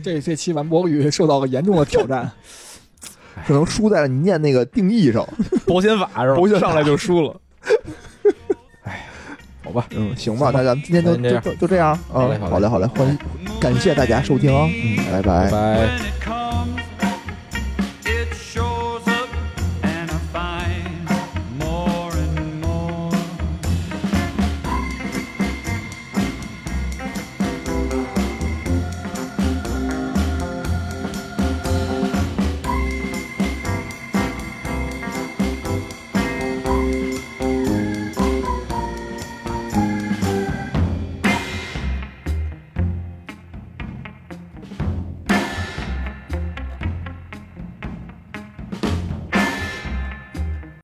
S3: 这这期完播率受到了严重的挑战。
S1: 可能输在了你念那个定义上。
S2: 保险法是吧？
S1: 保险
S2: 上来就输了。哎，好吧，
S1: 嗯，行吧，那咱们今天就就就就这样啊
S2: 好嘞好嘞。
S1: 好嘞，好嘞，欢迎，感谢大家收听啊，嗯，拜拜。
S2: 拜